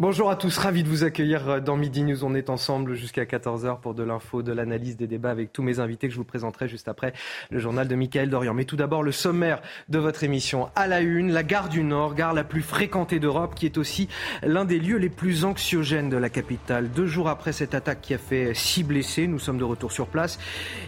Bonjour à tous, ravi de vous accueillir dans Midi News. On est ensemble jusqu'à 14h pour de l'info, de l'analyse, des débats avec tous mes invités que je vous présenterai juste après le journal de Michael Dorian. Mais tout d'abord, le sommaire de votre émission. À la une, la gare du Nord, gare la plus fréquentée d'Europe, qui est aussi l'un des lieux les plus anxiogènes de la capitale. Deux jours après cette attaque qui a fait six blessés, nous sommes de retour sur place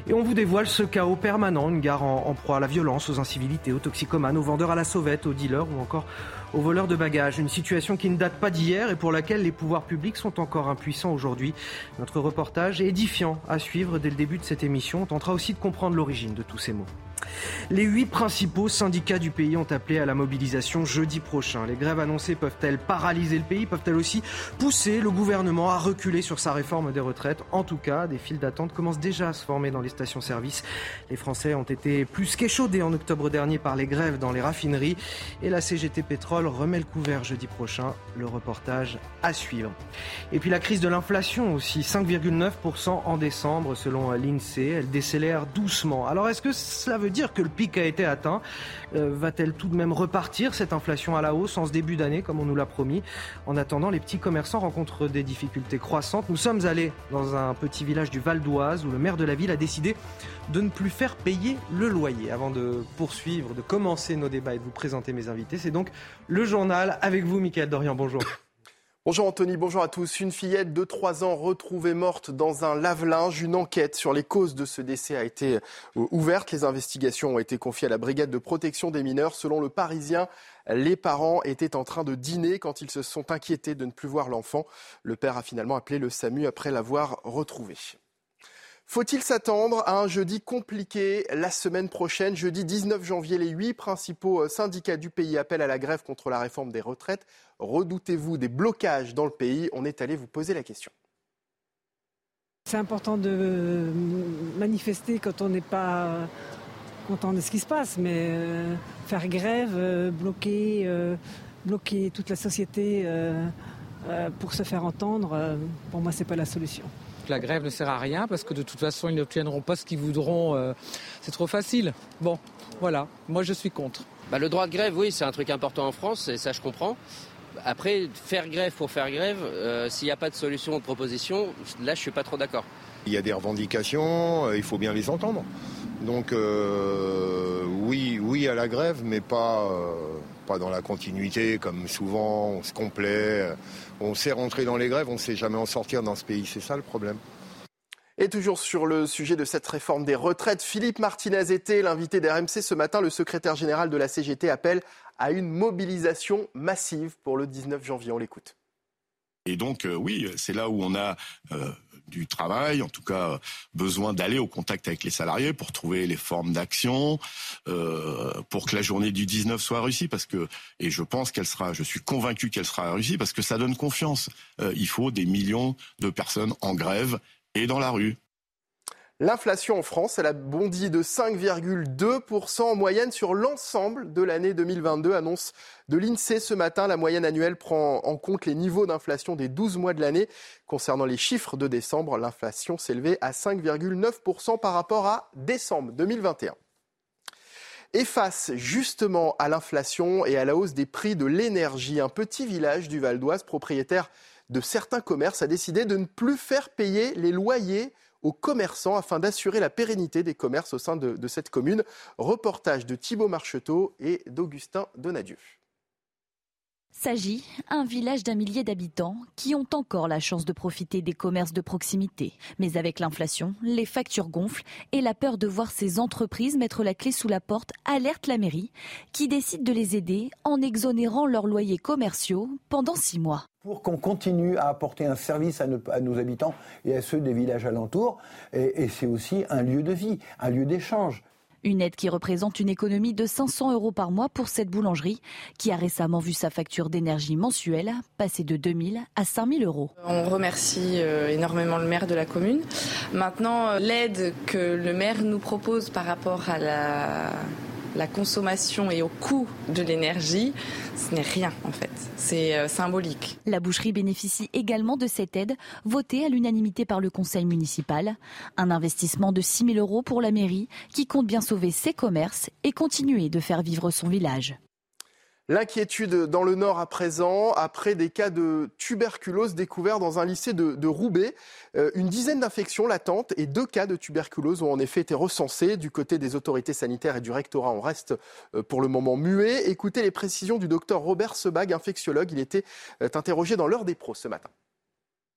et on vous dévoile ce chaos permanent, une gare en proie à la violence, aux incivilités, aux toxicomanes, aux vendeurs à la sauvette, aux dealers ou encore aux voleurs de bagages. Une situation qui ne date pas d'hier et pour laquelle les pouvoirs publics sont encore impuissants aujourd'hui. Notre reportage édifiant à suivre dès le début de cette émission. On tentera aussi de comprendre l'origine de tous ces mots. Les huit principaux syndicats du pays ont appelé à la mobilisation jeudi prochain. Les grèves annoncées peuvent-elles paralyser le pays? Peuvent-elles aussi pousser le gouvernement à reculer sur sa réforme des retraites? En tout cas, des files d'attente commencent déjà à se former dans les stations-service. Les Français ont été plus qu'échaudés en octobre dernier par les grèves dans les raffineries et la CGT Pétrole remet le couvert jeudi prochain. Le reportage à suivre. Et puis la crise de l'inflation aussi, 5,9% en décembre selon l'INSEE. Elle décélère doucement. Alors est-ce que cela veut dire que le pic a été atteint. Euh, va-t-elle tout de même repartir cette inflation à la hausse en ce début d'année, comme on nous l'a promis? En attendant, les petits commerçants rencontrent des difficultés croissantes. Nous sommes allés dans un petit village du Val d'Oise où le maire de la ville a décidé de ne plus faire payer le loyer. Avant de poursuivre, de commencer nos débats et de vous présenter mes invités, c'est donc le journal avec vous, Michael Dorian. Bonjour. Bonjour Anthony, bonjour à tous. Une fillette de 3 ans retrouvée morte dans un lave-linge. Une enquête sur les causes de ce décès a été euh, ouverte. Les investigations ont été confiées à la brigade de protection des mineurs. Selon le Parisien, les parents étaient en train de dîner quand ils se sont inquiétés de ne plus voir l'enfant. Le père a finalement appelé le SAMU après l'avoir retrouvé. Faut-il s'attendre à un jeudi compliqué la semaine prochaine Jeudi 19 janvier, les huit principaux euh, syndicats du pays appellent à la grève contre la réforme des retraites? Redoutez-vous des blocages dans le pays? On est allé vous poser la question. C'est important de manifester quand on n'est pas content de ce qui se passe, mais euh, faire grève, euh, bloquer, bloquer toute la société pour se faire entendre, pour moi, ce n'est pas la solution la grève ne sert à rien parce que de toute façon, ils n'obtiendront pas ce qu'ils voudront. Euh, c'est trop facile. Bon, voilà, moi je suis contre. Bah, le droit de grève, oui, c'est un truc important en France, et ça je comprends. Après, faire grève pour faire grève, euh, s'il n'y a pas de solution ou de proposition, là je suis pas trop d'accord. Il y a des revendications, euh, il faut bien les entendre. Donc oui, oui à la grève, mais pas, pas dans la continuité comme souvent on se complaît on sait rentrer dans les grèves, on ne sait jamais en sortir dans ce pays. C'est ça le problème. Et toujours sur le sujet de cette réforme des retraites, Philippe Martinez était l'invité d'RMC ce matin. Le secrétaire général de la CGT appelle à une mobilisation massive pour le 19 janvier. On l'écoute. Et donc, euh, oui, c'est là où on a euh, du travail, en tout cas besoin d'aller au contact avec les salariés pour trouver les formes d'action, euh, pour que la journée du 19 soit réussie, parce que et je pense qu'elle sera, je suis convaincu qu'elle sera réussie parce que ça donne confiance. Euh, il faut des millions de personnes en grève et dans la rue. L'inflation en France, elle a bondi de 5,2% en moyenne sur l'ensemble de l'année 2022, annonce de l'INSEE ce matin. La moyenne annuelle prend en compte les niveaux d'inflation des 12 mois de l'année. Concernant les chiffres de décembre, l'inflation s'élevait à 5,9% par rapport à décembre 2021. Et face justement à l'inflation et à la hausse des prix de l'énergie, un petit village du Val d'Oise, propriétaire de certains commerces, a décidé de ne plus faire payer les loyers aux commerçants afin d'assurer la pérennité des commerces au sein de, cette commune. Reportage de Thibault Marcheteau et d'Augustin Donadieu. S'agit un village d'un millier d'habitants qui ont encore la chance de profiter des commerces de proximité. Mais avec l'inflation, les factures gonflent et la peur de voir ces entreprises mettre la clé sous la porte alerte la mairie qui décide de les aider en exonérant leurs loyers commerciaux pendant six mois pour qu'on continue à apporter un service à nos, habitants et à ceux des villages alentours. Et, c'est aussi un lieu de vie, un lieu d'échange. Une aide qui représente une économie de 500 euros par mois pour cette boulangerie qui a récemment vu sa facture d'énergie mensuelle passer de 2000 à 5000 euros. On remercie euh, énormément le maire de la commune. Maintenant, euh, l'aide que le maire nous propose par rapport à la la consommation et au coût de l'énergie, ce n'est rien en fait. C'est euh, symbolique. La boucherie bénéficie également de cette aide votée à l'unanimité par le conseil municipal. Un investissement de 6 000 euros pour la mairie qui compte bien sauver ses commerces et continuer de faire vivre son village. L'inquiétude dans le Nord à présent, après des cas de tuberculose découverts dans un lycée de, Roubaix. Euh, une dizaine d'infections latentes et deux cas de tuberculose ont en effet été recensés. Du côté des autorités sanitaires et du rectorat, on reste euh, pour le moment muet. Écoutez les précisions du docteur Robert Sebag, infectiologue. Il était euh, interrogé dans l'heure des pros ce matin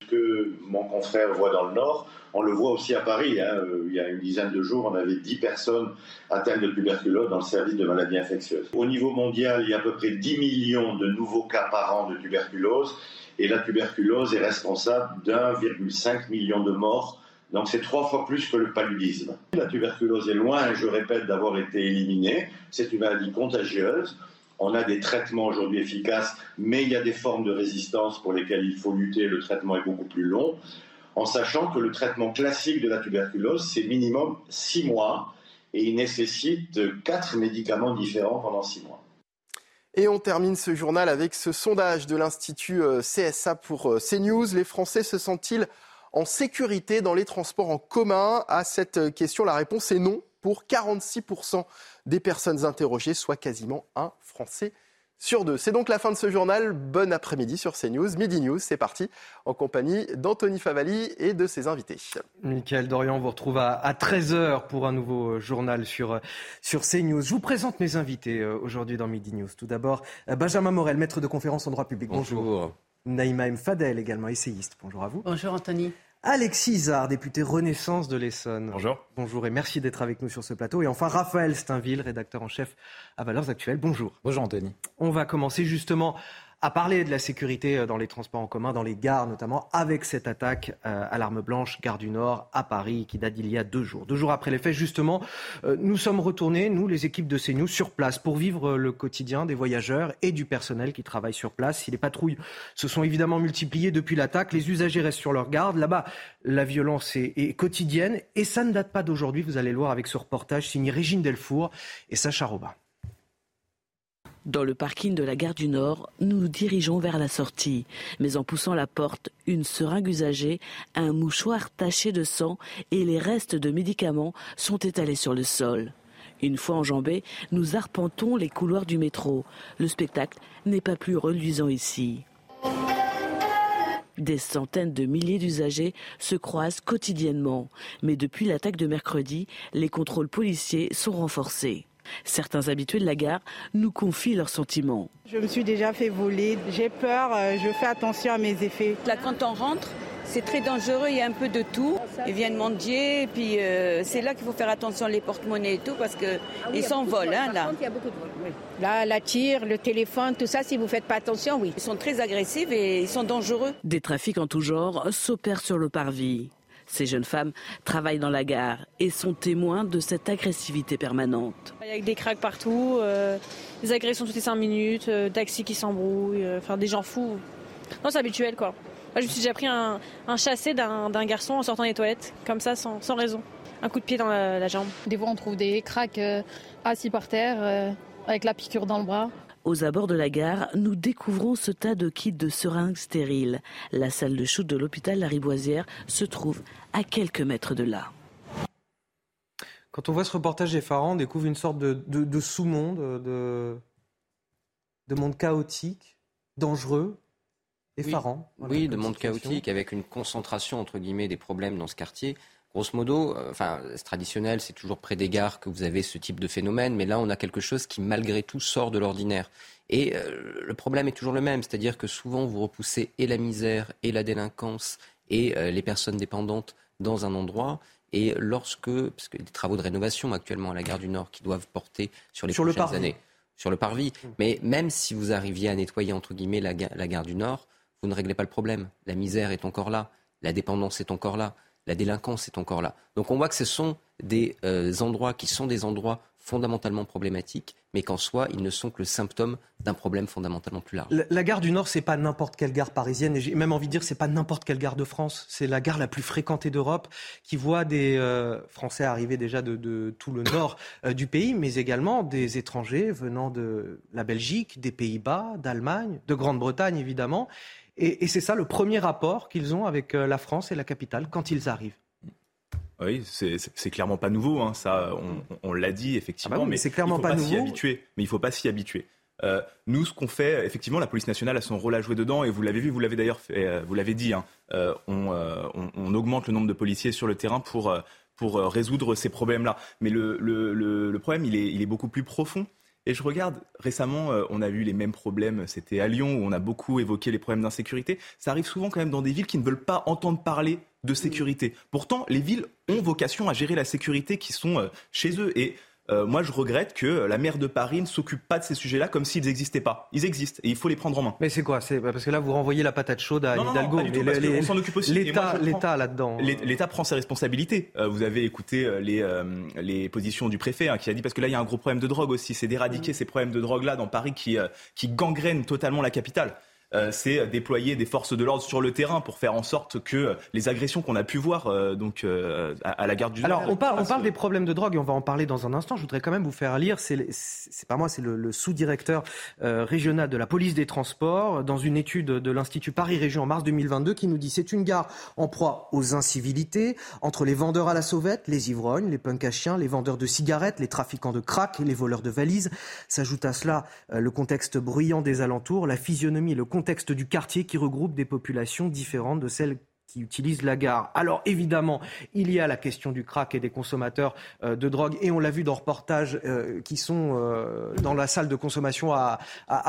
que mon confrère voit dans le Nord, on le voit aussi à Paris. Hein. Euh, il y a une dizaine de jours, on avait 10 personnes atteintes de tuberculose dans le service de maladies infectieuses. Au niveau mondial, il y a à peu près 10 millions de nouveaux cas par an de tuberculose. Et la tuberculose est responsable d'1,5 million de morts. Donc c'est trois fois plus que le paludisme. La tuberculose est loin, je répète, d'avoir été éliminée. C'est une maladie contagieuse. On a des traitements aujourd'hui efficaces, mais il y a des formes de résistance pour lesquelles il faut lutter. Le traitement est beaucoup plus long, en sachant que le traitement classique de la tuberculose, c'est minimum six mois et il nécessite quatre médicaments différents pendant six mois. Et on termine ce journal avec ce sondage de l'Institut euh, CSA pour euh, CNews. Les Français se sentent-ils en sécurité dans les transports en commun? À cette euh, question, la réponse est non pour 46% des personnes interrogées, soit quasiment un Français sur deux. C'est donc la fin de ce journal. Bon après-midi sur CNews. Midi News, c'est parti, en compagnie d'Anthony Favali et de ses invités. Michael Dorian vous retrouve à, 13h pour un nouveau euh, journal sur, euh, sur CNews. Je vous présente mes invités euh, aujourd'hui dans Midi News. Tout d'abord, Benjamin Morel, maître de conférence en droit public. Bonjour. Bonjour. Naïma M. Fadel, également essayiste. Bonjour à vous. Bonjour Anthony. Alexis Isard, député Renaissance de l'Essonne. Bonjour. Bonjour et merci d'être avec nous sur ce plateau. Et enfin, Raphaël Steinville, rédacteur en chef à Valeurs Actuelles. Bonjour. Bonjour Anthony. On va commencer justement à parler de la sécurité euh, dans les transports en commun, dans les gares notamment, avec cette attaque euh, à l'arme blanche, gare du Nord, à Paris, qui date d'il y a deux jours. Deux jours après les faits, justement, euh, nous sommes retournés, nous, les équipes de CNews, sur place pour vivre le quotidien des voyageurs et du personnel qui travaille sur place. Si les patrouilles se sont évidemment multipliées depuis l'attaque, les usagers restent sur leur garde. Là-bas, la violence est, est quotidienne et ça ne date pas d'aujourd'hui. Vous allez le voir avec ce reportage signé Régine Delfour et Sacha Robin. Dans le parking de la gare du Nord, nous nous dirigeons vers la sortie. Mais en poussant la porte, une seringue usagée, un mouchoir taché de sang et les restes de médicaments sont étalés sur le sol. Une fois enjambés, nous arpentons les couloirs du métro. Le spectacle n'est pas plus reluisant ici. Des centaines de milliers d'usagers se croisent quotidiennement. Mais depuis l'attaque de mercredi, les contrôles policiers sont renforcés. Certains habitués de la gare nous confient leurs sentiments. Je me suis déjà fait voler, j'ai peur, euh, je fais attention à mes effets. Là, quand on rentre, c'est très dangereux, il y a un peu de tout. Ils viennent mendier, et puis euh, c'est là qu'il faut faire attention les porte-monnaies et tout, parce qu'ils ah s'envolent. Hein, là. Là, la tire, le téléphone, tout ça, si vous ne faites pas attention, oui. Ils sont très agressifs et ils sont dangereux. Des trafics en tout genre s'opèrent sur le parvis. Ces jeunes femmes travaillent dans la gare et sont témoins de cette agressivité permanente. Il y a des craques partout, euh, des agressions toutes les 5 minutes, euh, taxis qui s'embrouillent, euh, enfin des gens fous. Non, c'est habituel quoi. Moi, je me suis déjà pris un, chassé d'un garçon en sortant des toilettes, comme ça, sans, raison. Un coup de pied dans la, la jambe. Des fois, on trouve des craques assis par terre, avec la piqûre dans le bras. Aux abords de la gare, nous découvrons ce tas de kits de seringues stériles. La salle de shoot de l'hôpital Lariboisière se trouve à quelques mètres de là. Quand on voit ce reportage effarant, on découvre une sorte de, sous-monde, de, de monde chaotique, dangereux, effarant. Oui, de monde chaotique avec une concentration entre guillemets des problèmes dans ce quartier. Grosso modo, euh, enfin, c'est traditionnel, c'est toujours près des gares que vous avez ce type de phénomène, mais là, on a quelque chose qui, malgré tout, sort de l'ordinaire. Et euh, le problème est toujours le même, c'est-à-dire que souvent, vous repoussez et la misère, et la délinquance, et euh, les personnes dépendantes dans un endroit. Et lorsque, parce que des travaux de rénovation actuellement à la gare du Nord qui doivent porter sur les prochaines années, sur le parvis, mmh. mais même si vous arriviez à nettoyer, entre guillemets, la gare du Nord, vous ne réglez pas le problème. La misère est encore là, la dépendance est encore là la délinquance est encore là. Donc on voit que ce sont des euh, endroits qui sont des endroits fondamentalement problématiques, mais qu'en soi, ils ne sont que le symptôme d'un problème fondamentalement plus large. La, gare du Nord, c'est pas n'importe quelle gare parisienne, et j'ai même envie de dire, c'est pas n'importe quelle gare de France. C'est la gare la plus fréquentée d'Europe, qui voit des euh, Français arriver déjà de, tout le nord euh, du pays, mais également des étrangers venant de la Belgique, des Pays-Bas, d'Allemagne, de Grande-Bretagne évidemment. Et, c'est ça le premier rapport qu'ils ont avec euh, la France et la capitale quand ils arrivent. Oui, c'est clairement pas nouveau, hein. ça, on, l'a dit effectivement, ah bah mais c'est clairement il faut pas, s'y habituer. Mais il faut pas s'y habituer. Euh, nous, ce qu'on fait, effectivement, la police nationale a son rôle à jouer dedans, et vous l'avez vu, vous l'avez d'ailleurs fait, euh, vous l'avez dit, hein. on, augmente le nombre de policiers sur le terrain pour, pour résoudre ces problèmes-là. Mais le, le, problème, il est, il est beaucoup plus profond. Et je regarde, récemment, euh, on a eu les mêmes problèmes, c'était à Lyon, où on a beaucoup évoqué les problèmes d'insécurité. Ça arrive souvent quand même dans des villes qui ne veulent pas entendre parler de sécurité. Pourtant, les villes ont vocation à gérer la sécurité qui sont euh, chez eux. Et euh, moi, je regrette que la maire de Paris ne s'occupe pas de ces sujets-là comme s'ils n'existaient pas. Ils existent et il faut les prendre en main. Mais c'est quoi? C'est parce que là, vous renvoyez la patate chaude à Hidalgo. on s'en occupe aussi. L'État, là-dedans. L'État prend ses responsabilités. Euh, vous avez écouté euh, les, les positions du préfet hein, qui a dit parce que là, il y a un gros problème de drogue aussi. C'est d'éradiquer mmh. ces problèmes de drogue là dans Paris qui qui gangrènent totalement la capitale. Euh, c'est déployer des forces de l'ordre sur le terrain pour faire en sorte que les agressions qu'on a pu voir euh, donc euh, à, la garde du Nord. Alors on parle, on parle des problèmes de drogue et on va en parler dans un instant. Je voudrais quand même vous faire lire. C'est pas moi, c'est le, sous-directeur régional de la police des transports dans une étude de l'Institut Paris Région en mars 2022 qui nous dit c'est une gare en proie aux incivilités entre les vendeurs à la sauvette, les ivrognes, les punks à chiens, les vendeurs de cigarettes, les trafiquants de crack, les voleurs de valises. S'ajoute à cela le contexte bruyant des alentours, la physionomie, le contexte contexte du quartier qui regroupe des populations différentes de celles qui utilisent la gare. Alors évidemment, il y a la question du crack et des consommateurs euh, de drogue, et on l'a vu dans reportages euh, qui sont euh, dans la salle de consommation à,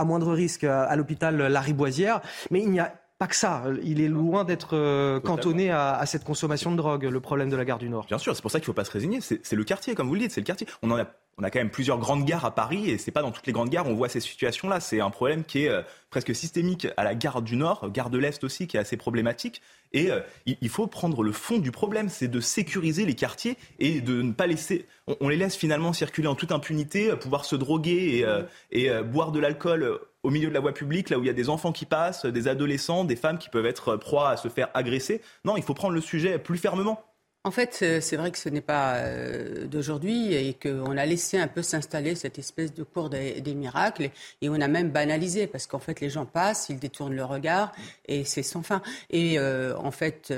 moindre risque à, l'hôpital Lariboisière. Mais il n'y a pas que ça. Il est loin d'être cantonné à, à, cette consommation de drogue, le problème de la gare du Nord. Bien sûr, c'est pour ça qu'il ne faut pas se résigner. C'est le quartier, comme vous le dites, c'est le quartier. On en a on a quand même plusieurs grandes gares à Paris et c'est pas dans toutes les grandes gares on voit ces situations-là. C'est un problème qui est euh, presque systémique à la gare du Nord, gare de l'Est aussi, qui est assez problématique. Et euh, il faut prendre le fond du problème, c'est de sécuriser les quartiers et de ne pas laisser. On, les laisse finalement circuler en toute impunité, euh, pouvoir se droguer et, et boire de l'alcool au milieu de la voie publique, là où il y a des enfants qui passent, des adolescents, des femmes qui peuvent être proies à se faire agresser. Non, il faut prendre le sujet plus fermement. En fait, euh, c'est vrai que ce n'est pas euh, d'aujourd'hui et qu'on a laissé un peu s'installer cette espèce de cours des, miracles et on a même banalisé parce qu'en fait, les gens passent, ils détournent le regard et c'est sans fin. Et euh, en fait,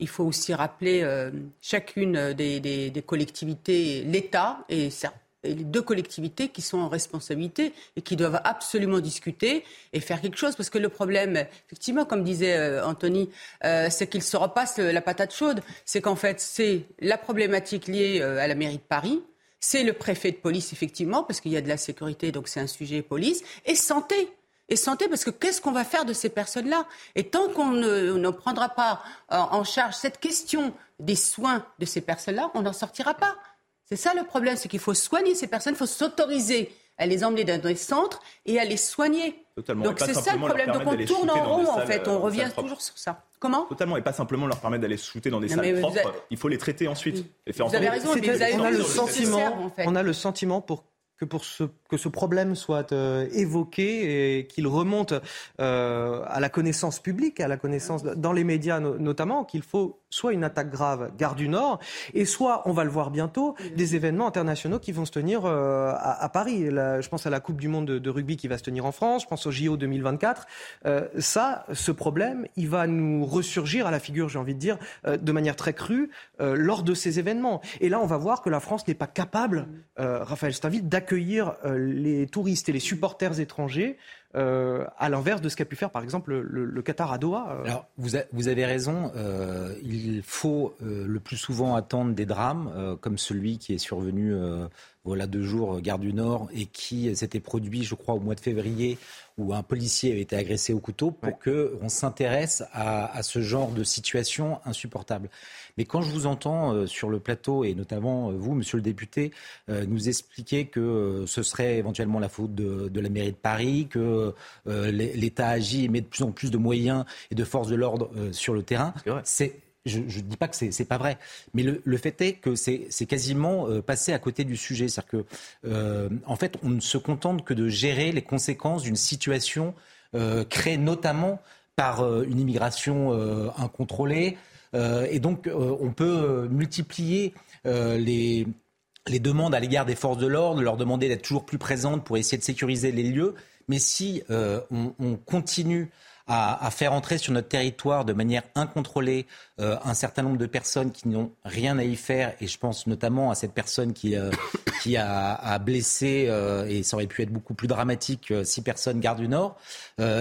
il faut aussi rappeler chacune des, des collectivités, l'État et les deux collectivités qui sont en responsabilité et qui doivent absolument discuter et faire quelque chose. Parce que le problème, effectivement, comme disait euh, Anthony, euh, c'est qu'ils se repassent la patate chaude. C'est qu'en fait, c'est la problématique liée euh, à la mairie de Paris. C'est le préfet de police, effectivement, parce qu'il y a de la sécurité, donc c'est un sujet police. Et santé. Et santé, parce que qu'est-ce qu'on va faire de ces personnes-là? Et tant qu'on ne, prendra pas en charge cette question des soins de ces personnes-là, on n'en sortira pas. C'est ça le problème, c'est qu'il faut soigner ces personnes, il faut s'autoriser à les emmener dans des centres et à les soigner. Totalement. Donc c'est ça le problème. Donc on tourne en rond en fait, on revient toujours sur ça. Comment? Totalement, et pas simplement leur permettre d'aller se shooter dans des salles propres. Il faut les traiter ensuite. Et faire vous avez raison, mais vous avez on a le sentiment, on a le sentiment pour que pour ce, que ce problème soit euh, évoqué et qu'il remonte euh, à la connaissance publique, à la connaissance dans les médias notamment, qu'il faut soit une attaque grave, gare du Nord, et soit, on va le voir bientôt, des événements internationaux qui vont se tenir euh, à, Paris. je pense à la Coupe du Monde de, rugby qui va se tenir en France, je pense au JO 2024. ça, ce problème, il va nous ressurgir à la figure, j'ai envie de dire, de manière très crue lors de ces événements. Et là, on va voir que la France n'est pas capable, Raphaël Stavid, d'accueillir euh, les touristes et les supporters étrangers euh, à l'inverse de ce qu'a pu faire par exemple le, Qatar à Doha. Euh. Alors vous, vous, avez raison, il faut le plus souvent attendre des drames comme celui qui est survenu voilà deux jours Gare du Nord et qui s'était produit je crois au mois de février où un policier avait été agressé au couteau pour que qu'on s'intéresse à, à, ce genre de situation insupportable. Mais quand je vous entends euh, sur le plateau, et notamment euh, vous, monsieur le député, euh, nous expliquer que ce serait éventuellement la faute de, de la mairie de Paris, que l'État agit et met de plus en plus de moyens et de forces de l'ordre sur le terrain, c'est je ne dis pas que c'est n'est pas vrai, mais le, fait est que c'est quasiment euh, passé à côté du sujet. C'est-à-dire que, euh, en fait, on ne se contente que de gérer les conséquences d'une situation euh, créée notamment par une immigration incontrôlée. et donc, on peut multiplier les, demandes à l'égard des forces de l'ordre, leur demander d'être toujours plus présentes pour essayer de sécuriser les lieux. Mais si on continue à, faire entrer sur notre territoire de manière incontrôlée euh, un certain nombre de personnes qui n'ont rien à y faire, et je pense notamment à cette personne qui, euh, a, blessé, euh, et ça aurait pu être beaucoup plus dramatique, six personnes garde du Nord,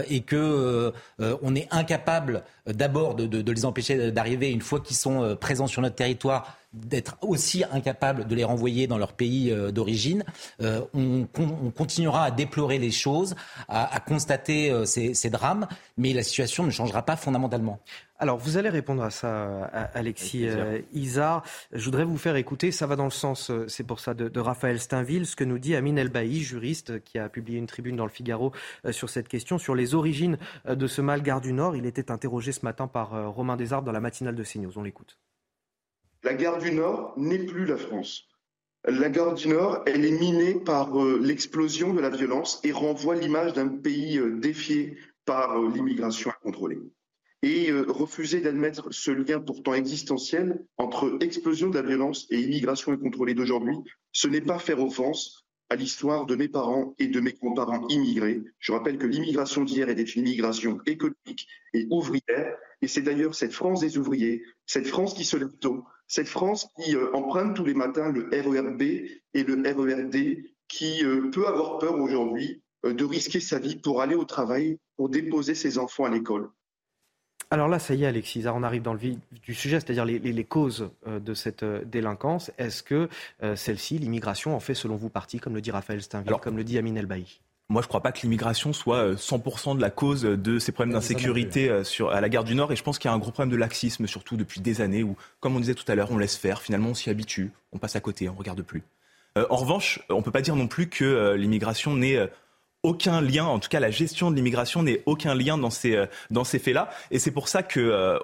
et que on est incapable d'abord de, les empêcher d'arriver une fois qu'ils sont présents sur notre territoire d'être aussi incapable de les renvoyer dans leur pays d'origine. On, continuera à déplorer les choses, à, constater ces, drames, mais la situation ne changera pas fondamentalement. Alors, vous allez répondre à ça, Alexis Isard. Je voudrais vous faire écouter, ça va dans le sens, c'est pour ça, de, Raphaël Steinville, ce que nous dit Amine Elbaï, juriste, qui a publié une tribune dans le Figaro sur cette question, sur les origines de ce mal du Nord. Il était interrogé ce matin par Romain Desarbes dans la matinale de CNews. On l'écoute. La gare du Nord n'est plus la France. La gare du Nord, elle est minée par euh, l'explosion de la violence et renvoie l'image d'un pays euh, défié par euh, l'immigration incontrôlée. Et refuser d'admettre ce lien pourtant existentiel entre explosion de la violence et immigration incontrôlée d'aujourd'hui, ce n'est pas faire offense à l'histoire de mes parents et de mes grands-parents immigrés. Je rappelle que l'immigration d'hier était une immigration économique et ouvrière, et c'est d'ailleurs cette France des ouvriers, cette France qui se lève tôt, cette France qui euh, emprunte tous les matins le RERB et le RERD, qui euh, peut avoir peur aujourd'hui euh, de risquer sa vie pour aller au travail, pour déposer ses enfants à l'école. Alors là, ça y est, Alexis, on arrive dans le vif du sujet, c'est-à-dire les, causes de cette délinquance. Est-ce que celle-ci, l'immigration, en fait, selon vous, partie, comme le dit Raphaël Steinville, comme le dit Amin Elbaï moi, je ne crois pas que l'immigration soit 100% euh, de la cause de ces problèmes d'insécurité euh, à la gare du Nord. Et je pense qu'il y a un gros problème de laxisme, surtout depuis des années, où, comme on disait tout à l'heure, on laisse faire. Finalement, on s'y habitue, on passe à côté, on ne regarde plus. Euh, en revanche, on ne peut pas dire non plus que l'immigration n'est aucun lien, en tout cas la gestion de l'immigration n'est aucun lien dans ces, dans ces faits-là. Et c'est pour ça qu'on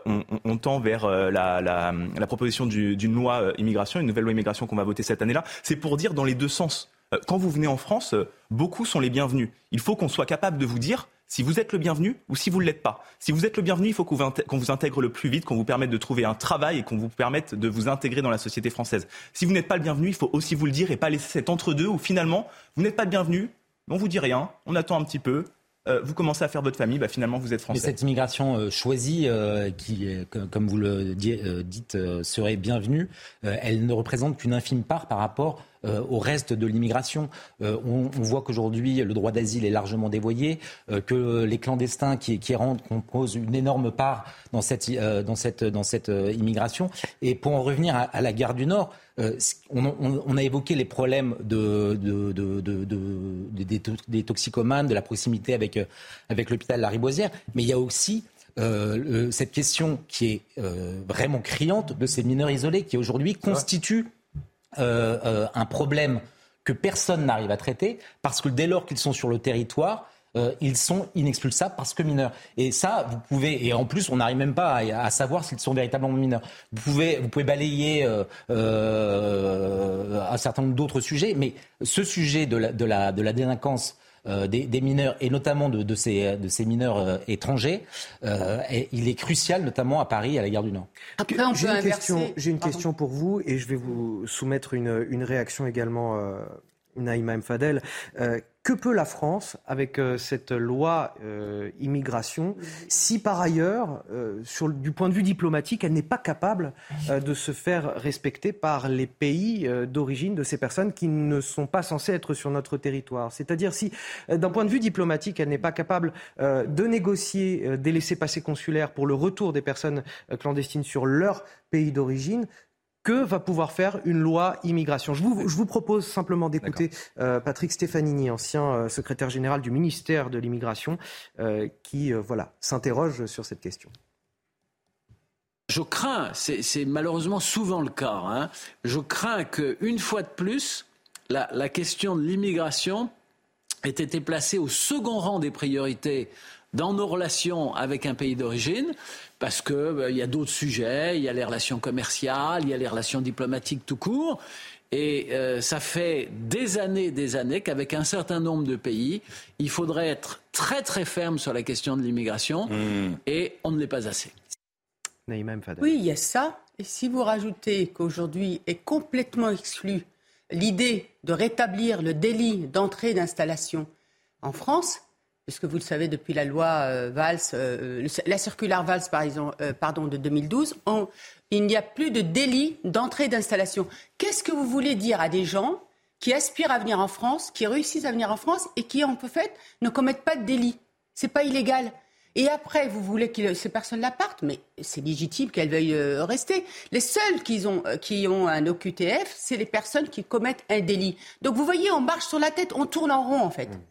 on, tend vers la, la, la proposition d'une loi immigration, une nouvelle loi immigration qu'on va voter cette année-là. C'est pour dire dans les deux sens. Euh, quand vous venez en France, euh, beaucoup sont les bienvenus. Il faut qu'on soit capable de vous dire si vous êtes le bienvenu ou si vous ne l'êtes pas. Si vous êtes le bienvenu, il faut qu'on vous intègre le plus vite, qu'on vous permette de trouver un travail et qu'on vous permette de vous intégrer dans la société française. Si vous n'êtes pas le bienvenu, il faut aussi vous le dire et pas laisser cet entre-deux où finalement, vous n'êtes pas le bienvenu, on vous dit rien, on attend un petit peu, euh, vous commencez à faire votre famille, bah, finalement vous êtes français. Mais cette immigration choisie, qui, comme vous le dites, serait bienvenue, elle ne représente qu'une infime part par rapport euh, au reste de l'immigration. Euh, on, voit qu'aujourd'hui, le droit d'asile est largement dévoyé, euh, que les clandestins qui, qui rentrent composent une énorme part dans cette, dans cette, dans cette immigration. Et pour en revenir à, la gare du Nord, on, a évoqué les problèmes de, de, de, des toxicomanes, de la proximité avec, avec l'hôpital Lariboisière, mais il y a aussi cette question qui est vraiment criante de ces mineurs isolés qui aujourd'hui constituent un problème que personne n'arrive à traiter parce que dès lors qu'ils sont sur le territoire, euh, ils sont inexpulsables parce que mineurs. Et ça, vous pouvez, et en plus, on n'arrive même pas à, savoir s'ils sont véritablement mineurs. Vous pouvez, vous pouvez balayer un certain nombre d'autres sujets, mais ce sujet de la délinquance euh, des, mineurs et notamment de, ces, de ces, mineurs euh, étrangers, euh, il est crucial notamment à Paris, à la gare du Nord. J'ai une, question, une question pour vous et je vais vous soumettre une, une réaction également, Naïma Mfadel. Que peut la France avec euh, cette loi euh, immigration si par ailleurs, euh, du point de vue diplomatique, elle n'est pas capable de se faire respecter par les pays d'origine de ces personnes qui ne sont pas censées être sur notre territoire? C'est-à-dire si, d'un point de vue diplomatique, elle n'est pas capable de négocier des laissés-passer consulaires pour le retour des personnes clandestines sur leur pays d'origine, que va pouvoir faire une loi immigration. Je vous, je vous propose simplement d'écouter euh, Patrick Stefanini, ancien euh, secrétaire général du ministère de l'immigration, euh, qui voilà, s'interroge sur cette question. Je crains, c'est malheureusement souvent le cas, hein, je crains qu'une fois de plus, la, la question de l'immigration ait été placée au second rang des priorités dans nos relations avec un pays d'origine, parce qu'il euh, y a d'autres sujets, il y a les relations commerciales, il y a les relations diplomatiques tout court. Et euh, ça fait des années, des années qu'avec un certain nombre de pays, il faudrait être très très ferme sur la question de l'immigration, mmh. et on ne l'est pas assez. Oui, il y a ça. Et si vous rajoutez qu'aujourd'hui est complètement exclu l'idée de rétablir le délit d'entrée d'installation en France, puisque vous le savez, depuis la loi euh, Valls, euh, la circulaire Valls, par exemple, euh, pardon, de 2012, il n'y a plus de délit d'entrée d'installation. Qu'est-ce que vous voulez dire à des gens qui aspirent à venir en France, qui réussissent à venir en France et qui, en fait, ne commettent pas de délit? C'est pas illégal. Et après, vous voulez que ces personnes-là partent, mais c'est légitime qu'elles veuillent rester. Les seuls qui ont, qui ont un OQTF, c'est les personnes qui commettent un délit. Donc vous voyez, on marche sur la tête, on tourne en rond en fait. Mmh.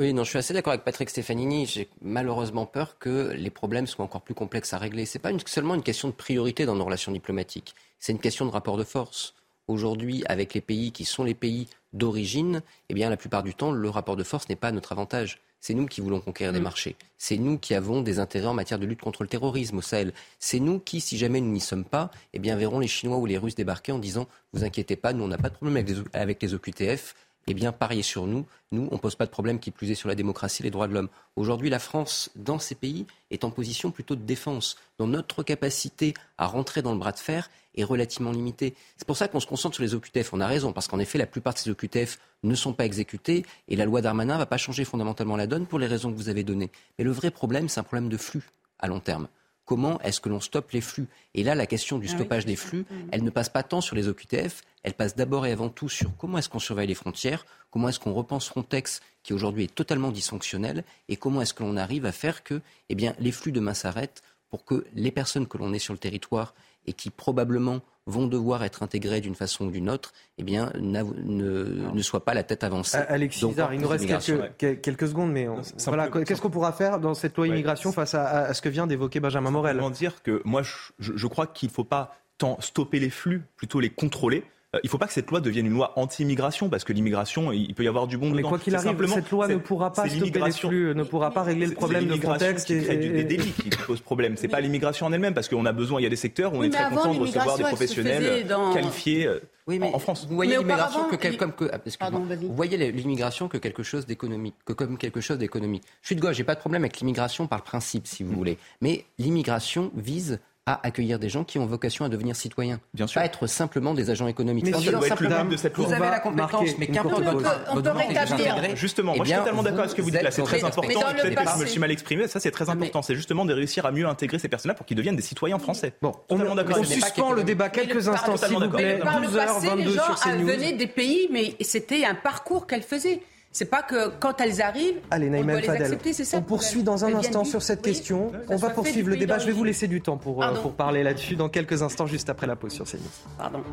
Oui, non, je suis assez d'accord avec Patrick Stefanini. J'ai malheureusement peur que les problèmes soient encore plus complexes à régler. Ce n'est pas seulement une question de priorité dans nos relations diplomatiques, c'est une question de rapport de force. Aujourd'hui, avec les pays qui sont les pays d'origine, eh bien, la plupart du temps, le rapport de force n'est pas à notre avantage. C'est nous qui voulons conquérir des mm. marchés. C'est nous qui avons des intérêts en matière de lutte contre le terrorisme au Sahel. C'est nous qui, si jamais nous n'y sommes pas, eh bien, verrons les Chinois ou les Russes débarquer en disant Vous inquiétez pas, nous, on n'a pas de problème avec les, avec les OQTF eh bien, pariez sur nous. Nous, on ne pose pas de problème qui plus est sur la démocratie et les droits de l'homme. Aujourd'hui, la France, dans ces pays, est en position plutôt de défense, dont notre capacité à rentrer dans le bras de fer est relativement limitée. C'est pour ça qu'on se concentre sur les OQTF. On a raison, parce qu'en effet, la plupart de ces OQTF ne sont pas exécutés et la loi Darmanin ne va pas changer fondamentalement la donne pour les raisons que vous avez données. Mais le vrai problème, c'est un problème de flux à long terme comment est-ce que l'on stoppe les flux. Et là, la question du ah stoppage des flux, elle ne passe pas tant sur les OQTF, elle passe d'abord et avant tout sur comment est-ce qu'on surveille les frontières, comment est-ce qu'on repense Frontex, qui aujourd'hui est totalement dysfonctionnel, et comment est-ce que l'on arrive à faire que eh bien, les flux demain s'arrêtent pour que les personnes que l'on est sur le territoire et qui probablement vont devoir être intégrés d'une façon ou d'une autre, eh bien, ne, ne soient pas la tête avancée. Alexis il nous reste quelques, quelques, secondes, mais voilà, qu'est-ce qu'on pourra faire dans cette loi immigration face à, ce que vient d'évoquer Benjamin Morel? Comment dire que moi, je, je crois qu'il ne faut pas tant stopper les flux, plutôt les contrôler. Euh, il ne faut pas que cette loi devienne une loi anti-immigration, parce que l'immigration, il peut y avoir du bon Mais quoi qu'il arrive, cette loi ne pourra pas stopper les flux, ne pourra pas régler le problème de contexte. qui crée des délits qui posent problème. C'est pas l'immigration en elle-même, parce qu'on a besoin, il y a des secteurs où on est très content de recevoir des professionnels qualifiés euh, en, France. Vous voyez l'immigration que, comme que, ah, vous voyez l'immigration que quelque chose d'économique, que comme quelque chose d'économique. Je suis de gauche, j'ai pas de problème avec l'immigration par principe, si vous voulez. Mais l'immigration vise à accueillir des gens qui ont vocation à devenir citoyens. Bien sûr. Pas être simplement des agents économiques. Mais ça doit être le but de cette loi. Vous avez la compétence, mais qu'importe votre, on peut rétablir. Justement, moi je suis totalement d'accord avec ce que vous dites là. C'est très important. Peut-être que je me suis mal exprimé. Ça, c'est très important. C'est justement de réussir à mieux intégrer ces personnes-là pour qu'ils deviennent des citoyens français. Bon, on suspend le débat quelques instants, s'il vous plaît. 12h22 sur CNews. venaient des pays, mais c'était un parcours qu'elles faisaient. C'est pas que quand elles arrivent, Allez, on doit les accepter, c'est ça. On poursuit dans un instant sur cette question. on va poursuivre le débat. Je vais vous laisser du temps pour, euh, pour parler là-dessus dans quelques instants, juste après la pause sur CNews. Pardon.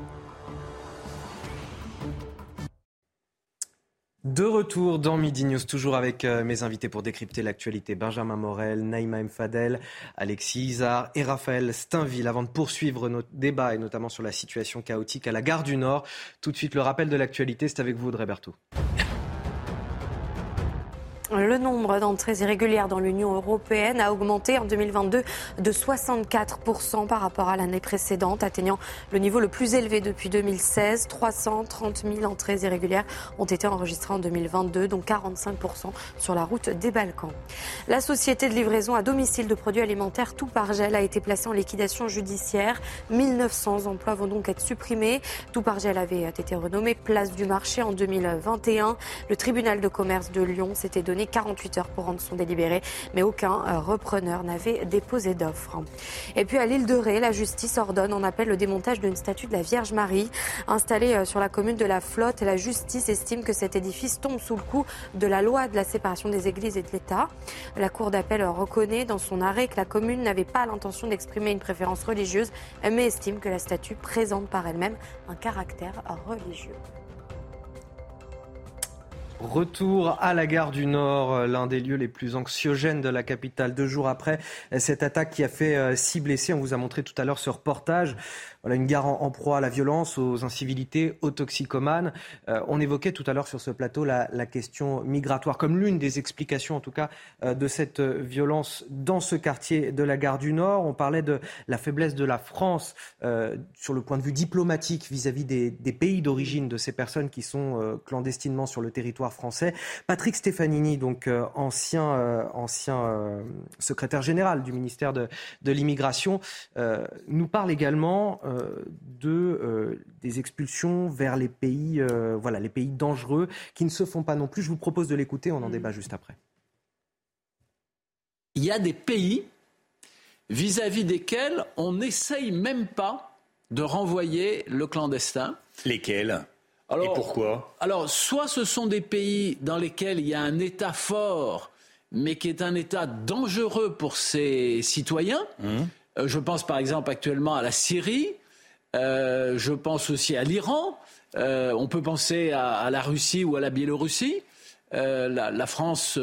De retour dans Midi News, toujours avec euh, mes invités pour décrypter l'actualité. Benjamin Morel, Naïma M. Fadel, Alexis Isard et Raphaël Steinville. Avant de poursuivre notre débat et notamment sur la situation chaotique à la gare du Nord, tout de suite le rappel de l'actualité, c'est avec vous Audrey Berthaud. Le nombre d'entrées irrégulières dans l'Union européenne a augmenté en 2022 de 64% par rapport à l'année précédente, atteignant le niveau le plus élevé depuis 2016. 330 000 entrées irrégulières ont été enregistrées en 2022, dont 45% sur la route des Balkans. La société de livraison à domicile de produits alimentaires Tout par Gel a été placée en liquidation judiciaire. 1900 emplois vont donc être supprimés. Tout par Gel avait été renommé Place du Marché en 2021. Le tribunal de commerce de Lyon s'était donné 48 heures pour rendre son délibéré, mais aucun euh, repreneur n'avait déposé d'offre. Et puis à l'île de Ré, la justice ordonne en appel le démontage d'une statue de la Vierge Marie installée euh, sur la commune de la Flotte. La justice estime que cet édifice tombe sous le coup de la loi de la séparation des églises et de l'État. La Cour d'appel reconnaît dans son arrêt que la commune n'avait pas l'intention d'exprimer une préférence religieuse, mais estime que la statue présente par elle-même un caractère religieux. Retour à la gare du Nord, l'un des lieux les plus anxiogènes de la capitale. Deux jours après cette attaque qui a fait six blessés, on vous a montré tout à l'heure ce reportage. Une gare en, proie à la violence, aux incivilités, aux toxicomanes. Euh, on évoquait tout à l'heure sur ce plateau la, question migratoire comme l'une des explications, en tout cas, euh, de cette violence dans ce quartier de la gare du Nord. On parlait de la faiblesse de la France euh, sur le point de vue diplomatique vis-à-vis des, pays d'origine de ces personnes qui sont clandestinement sur le territoire français. Patrick Stefanini, donc ancien, ancien secrétaire général du ministère de, de l'immigration, nous parle également euh, de, euh, des expulsions vers les pays, euh, voilà, les pays dangereux qui ne se font pas non plus. Je vous propose de l'écouter, on en débat juste après. Il y a des pays vis-à-vis desquels on n'essaye même pas de renvoyer le clandestin. Lesquels? Alors, Et pourquoi Alors, soit ce sont des pays dans lesquels il y a un État fort, mais qui est un État dangereux pour ses citoyens. Hum. Euh, je pense par exemple actuellement à la Syrie. Euh, je pense aussi à l'Iran. Euh, on peut penser à, la Russie ou à la Biélorussie. La, France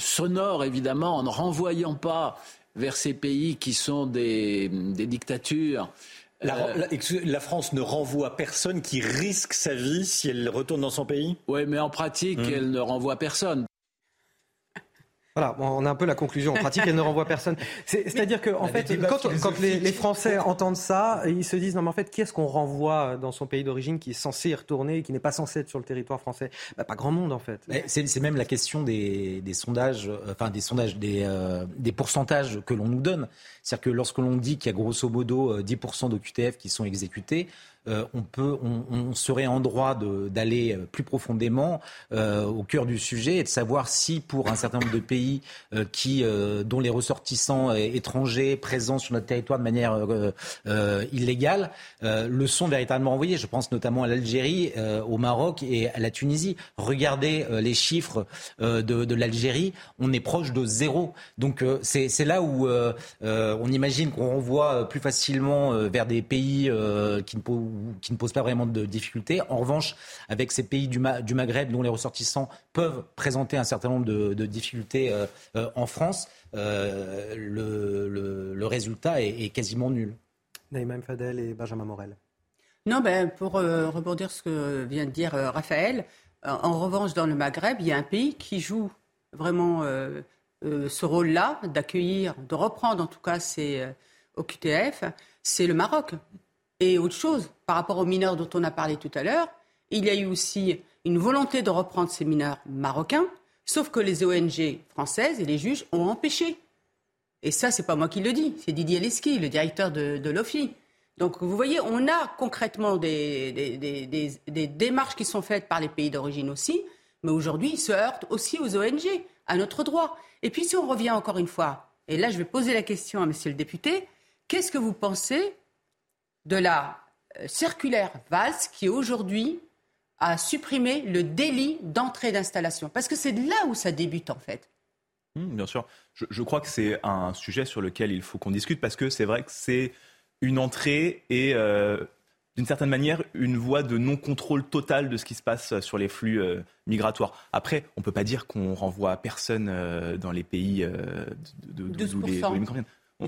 s'honore évidemment en ne renvoyant pas vers ces pays qui sont des, dictatures. La, France ne renvoie personne qui risque sa vie si elle retourne dans son pays? Oui, mais en pratique, mmh. elle ne renvoie personne. Voilà, on a un peu la conclusion. En pratique, elle ne renvoie personne. C'est-à-dire que, en fait, quand, les, Français entendent ça, ils se disent non, mais en fait, qui est-ce qu'on renvoie dans son pays d'origine qui est censé y retourner et qui n'est pas censé être sur le territoire français? Bah, Pas grand monde, en fait. C'est même la question des, sondages, euh, enfin des sondages, des, euh, des pourcentages que l'on nous donne. C'est-à-dire que lorsque l'on dit qu'il y a grosso modo 10% euh, d'OQTF qui sont exécutés, euh, on, on, serait en droit d'aller euh, plus profondément euh, au cœur du sujet et de savoir si pour un certain nombre de pays qui, dont les ressortissants étrangers présents sur notre territoire de manière illégale le sont véritablement envoyés. Je pense notamment à l'Algérie, au Maroc et à la Tunisie. Regardez les chiffres de, l'Algérie, on est proche de zéro. Donc c'est là où on imagine qu'on renvoie plus facilement vers des pays qui ne qui ne pose pas vraiment de difficultés. En revanche, avec ces pays du, Maghreb dont les ressortissants peuvent présenter un certain nombre de, difficultés euh, euh, en France, euh, le, résultat est, quasiment nul. Naïma Fadel et Benjamin Morel. Non, ben, pour rebondir ce que vient de dire Raphaël, en revanche, dans le Maghreb, il y a un pays qui joue vraiment ce rôle-là, d'accueillir, de reprendre en tout cas ces OQTF, c'est le Maroc. Et autre chose, par rapport aux mineurs dont on a parlé tout à l'heure, il y a eu aussi une volonté de reprendre ces mineurs marocains, sauf que les ONG françaises et les juges ont empêché. Et ça, c'est pas moi qui le dis, c'est Didier Leski, le directeur de, l'OFI. Donc vous voyez, on a concrètement des, des, démarches qui sont faites par les pays d'origine aussi, mais aujourd'hui, ils se heurtent aussi aux ONG, à notre droit. Et puis si on revient encore une fois, et là je vais poser la question à monsieur le député, qu'est-ce que vous pensez de la euh, circulaire Valls qui aujourd'hui a supprimé le délit d'entrée d'installation. Parce que c'est là où ça débute en fait. Mmh, bien sûr. Je, crois que c'est un sujet sur lequel il faut qu'on discute parce que c'est vrai que c'est une entrée et euh, d'une certaine manière une voie de non-contrôle total de ce qui se passe sur les flux euh, migratoires. Après, on ne peut pas dire qu'on renvoie personne dans les pays de, de, les,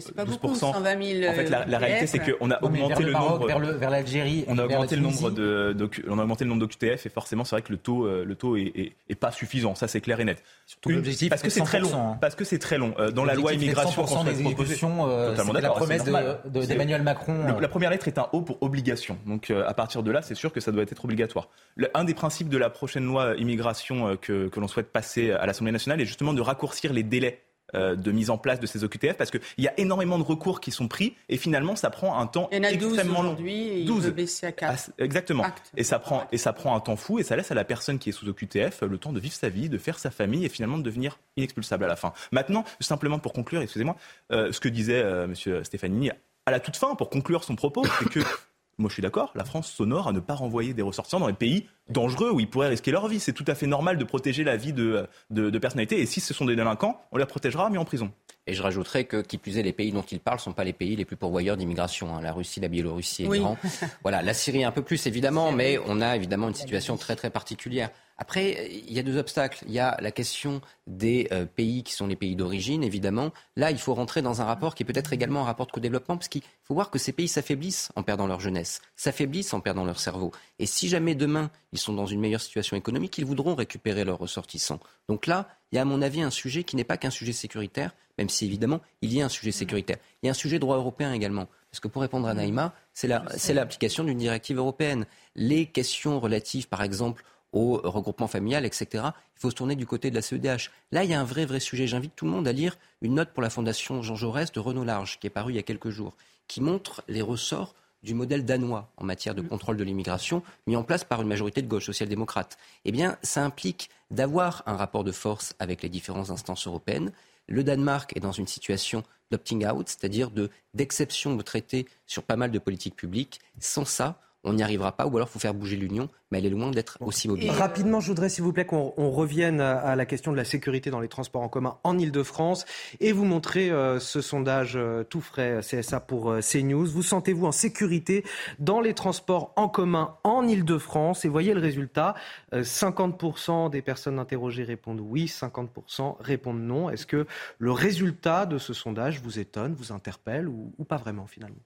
c'est pas beaucoup, 120 000. En fait, la, réalité, c'est qu'on a augmenté le, nombre. Vers l'Algérie. On a augmenté le nombre de, on a augmenté le nombre d'OQTF et forcément, c'est vrai que le taux, euh, le taux est, pas suffisant. Ça, c'est clair et net. Surtout l'objectif, parce que c'est très long. Hein. Parce que c'est très long. Euh, dans la loi immigration, qu'on des exécutions, euh, c'est la promesse d'Emmanuel Macron. la première lettre est un O pour obligation. Donc, à partir de là, c'est sûr que ça doit être obligatoire. un des principes de la prochaine loi immigration que, que l'on souhaite passer à l'Assemblée nationale est justement de raccourcir les délais euh, de mise en place de ces OQTF parce qu'il y a énormément de recours qui sont pris et finalement ça prend un temps extrêmement long. Et 12 à 4. Ah, exactement. Et ça prend et ça prend un temps fou et ça laisse à la personne qui est sous OQTF le temps de vivre sa vie, de faire sa famille et finalement de devenir inexpulsable à la fin. Maintenant, simplement pour conclure, excusez-moi, euh, ce que disait euh, Monsieur Stefanini à la toute fin pour conclure son propos, c'est que moi, je suis d'accord. La France s'honore à ne pas renvoyer des ressortissants dans les pays dangereux où ils pourraient risquer leur vie. C'est tout à fait normal de protéger la vie de, de, personnalités. Et si ce sont des délinquants, on les protégera, mais en prison. Et je rajouterais que, qui plus est, les pays dont il parle ne sont pas les pays les plus pourvoyeurs d'immigration. Hein. La Russie, la Biélorussie et l'Iran. voilà, la Syrie un peu plus, évidemment, mais on a évidemment une situation très, très particulière. Après, il y a deux obstacles. Il y a la question des euh, pays qui sont les pays d'origine, évidemment. Là, il faut rentrer dans un rapport qui est peut-être également un rapport de co-développement, parce qu'il faut voir que ces pays s'affaiblissent en perdant leur jeunesse, s'affaiblissent en perdant leur cerveau. Et si jamais demain, ils sont dans une meilleure situation économique, ils voudront récupérer leurs ressortissants. Donc là, il y a à mon avis un sujet qui n'est pas qu'un sujet sécuritaire, même si évidemment, il y a un sujet sécuritaire. Il y a un sujet droit européen également. Parce que pour répondre à Naïma, c'est l'application d'une directive européenne. Les questions relatives, par exemple, au regroupement familial, etc. Il faut se tourner du côté de la CEDH. Là, il y a un vrai, vrai sujet. J'invite tout le monde à lire une note pour la Fondation Jean Jaurès de Renaud Large, qui est parue il y a quelques jours, qui montre les ressorts du modèle danois en matière de contrôle de l'immigration, mis en place par une majorité de gauche social-démocrate. Eh bien, ça implique d'avoir un rapport de force avec les différentes instances européennes. Le Danemark est dans une situation d'opting out, c'est-à-dire d'exception de traité sur pas mal de politiques publiques. Sans ça, on n'y arrivera pas, ou alors il faut faire bouger l'Union, mais elle est loin d'être aussi mobile. Rapidement, je voudrais, s'il vous plaît, qu'on revienne à la question de la sécurité dans les transports en commun en Ile-de-France et vous montrer euh, ce sondage euh, tout frais CSA pour euh, CNews. Vous sentez-vous en sécurité dans les transports en commun en Ile-de-France? Et voyez le résultat 50% des personnes interrogées répondent oui, 50% répondent non. Est-ce que le résultat de ce sondage vous étonne, vous interpelle ou pas vraiment finalement?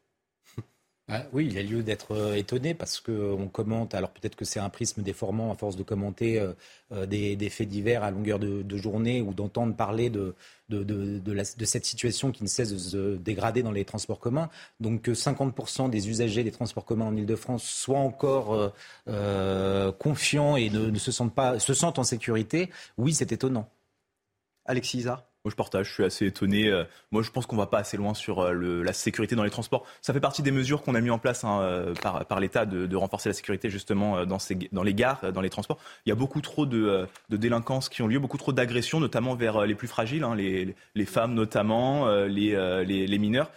Ah oui, il y a lieu d'être euh, étonné parce qu'on commente, alors peut-être que c'est un prisme déformant à force de commenter euh, euh, des, faits divers à longueur de, journée ou d'entendre parler de, cette situation qui ne cesse de se dégrader dans les transports communs. Donc que 50% des usagers des transports communs en Ile-de-France soient encore confiants et ne, se, sentent pas, se sentent en sécurité, oui, c'est étonnant. Alexis Isard moi, je partage, je suis assez étonné. Euh, moi, je pense qu'on va pas assez loin sur euh, la sécurité dans les transports. Ça fait partie des mesures qu'on a mis en place hein, euh, par, l'État de, renforcer la sécurité justement dans, les gares, dans les transports. Il y a beaucoup trop de, délinquances qui ont lieu, beaucoup trop d'agressions, notamment vers les plus fragiles, hein, les, femmes notamment, les mineurs.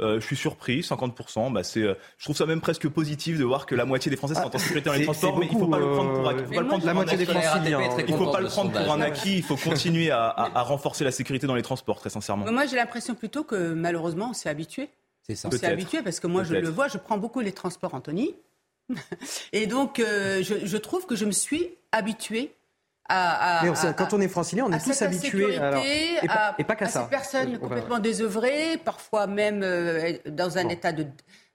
Euh, je suis surpris, 50%. Bah c'est, euh, je trouve ça même presque positif de voir que la moitié des Français sont en sécurité dans les transports, mais il ne faut pas le prendre pour acquis. la moitié des Il faut pas le prendre pour un acquis. Il faut continuer à, à, renforcer la sécurité dans les transports, très sincèrement. Moi, j'ai l'impression plutôt que malheureusement, on s'est habitué. C'est ça. On s'est habitué parce que moi, je le vois, je prends beaucoup les transports, Anthony. Et donc, euh, je, je trouve que je me suis habitué quand on est francilien, on est tous habitués. et, pas, qu'à ça. Ces personnes complètement désœuvrées, parfois même euh, dans un état de,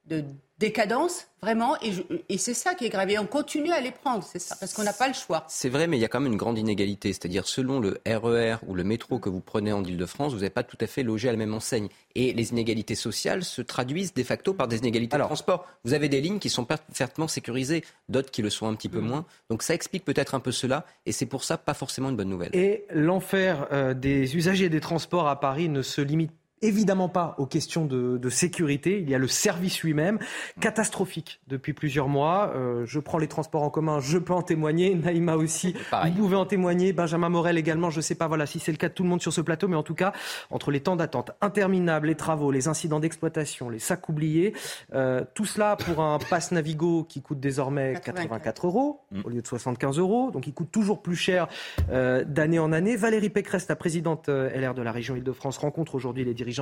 de décadence, vraiment, et, c'est ça qui est grave. Et on continue à les prendre, c'est ça, parce qu'on n'a pas le choix. C'est vrai, mais il y a quand même une grande inégalité. C'est-à-dire, selon le RER e ou le métro que vous prenez en Ile-de-France, vous n'êtes pas tout à fait logé à la même enseigne. Et les inégalités sociales se traduisent de facto par des inégalités de transport. Vous avez des lignes qui sont parfaitement sécurisées, d'autres qui le sont un petit peu mm. moins. Donc ça explique peut-être un peu cela, et c'est pour ça pas forcément une bonne nouvelle. Et l'enfer euh, des usagers des transports à Paris ne se limite évidemment pas aux questions de, sécurité. Il y a le service lui-même, catastrophique depuis plusieurs mois. Euh, je prends les transports en commun, je peux en témoigner. Naïma aussi, vous pouvez en témoigner. Benjamin Morel également, je ne sais pas voilà, si c'est le cas de tout le monde sur ce plateau, mais en tout cas, entre les temps d'attente interminables, les travaux, les incidents d'exploitation, les sacs oubliés, euh, tout cela pour un pass Navigo qui coûte désormais 84 euros mm. au lieu de 75 euros, donc il coûte toujours plus cher euh, d'année en année. Valérie Pécresse, la présidente LR de la région Île-de-France, rencontre aujourd'hui les dirigeants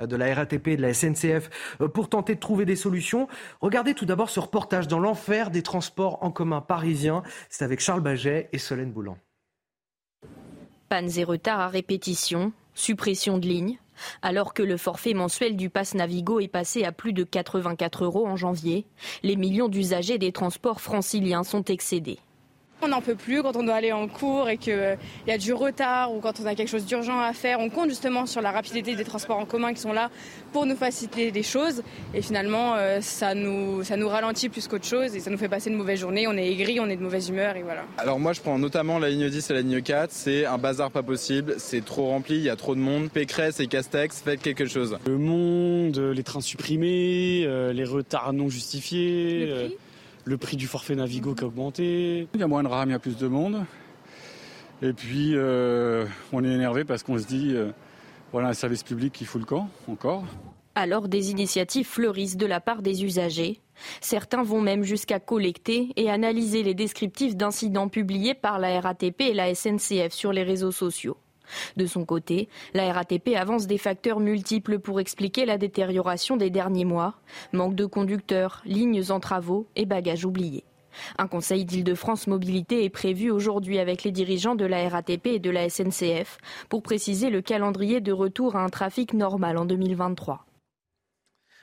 euh, de la RATP et de la SNCF euh, pour tenter de trouver des solutions. Regardez tout d'abord ce reportage dans l'enfer des transports en commun parisiens. C'est avec Charles Baget et Solène Boulan. Pannes et retards à répétition, suppression de lignes. Alors que le forfait mensuel du pass Navigo est passé à plus de 84 euros en janvier, les millions d'usagers des transports franciliens sont excédés. On n'en peut plus quand on doit aller en cours et qu'il euh, y a du retard ou quand on a quelque chose d'urgent à faire. On compte justement sur la rapidité des transports en commun qui sont là pour nous faciliter des choses. Et finalement, euh, ça, nous, ça nous ralentit plus qu'autre chose et ça nous fait passer une mauvaise journée. On est aigri, on est de mauvaise humeur et voilà. Alors moi, je prends notamment la ligne 10 et la ligne 4. C'est un bazar pas possible. C'est trop rempli, il y a trop de monde. Pécresse et Castex, faites quelque chose. Le monde, les trains supprimés, euh, les retards non justifiés le prix? Du forfait Navigo qui a augmenté. Il y a moins de rames, il y a plus de monde. Et puis, euh, on est énervé parce qu'on se dit, euh, voilà un service public qui fout le camp, encore. Alors, des initiatives fleurissent de la part des usagers. Certains vont même jusqu'à collecter et analyser les descriptifs d'incidents publiés par la RATP et la SNCF sur les réseaux sociaux. De son côté, la RATP avance des facteurs multiples pour expliquer la détérioration des derniers mois. Manque de conducteurs, lignes en travaux et bagages oubliés. Un conseil d'Île-de-France Mobilité est prévu aujourd'hui avec les dirigeants de la RATP et de la SNCF pour préciser le calendrier de retour à un trafic normal en 2023.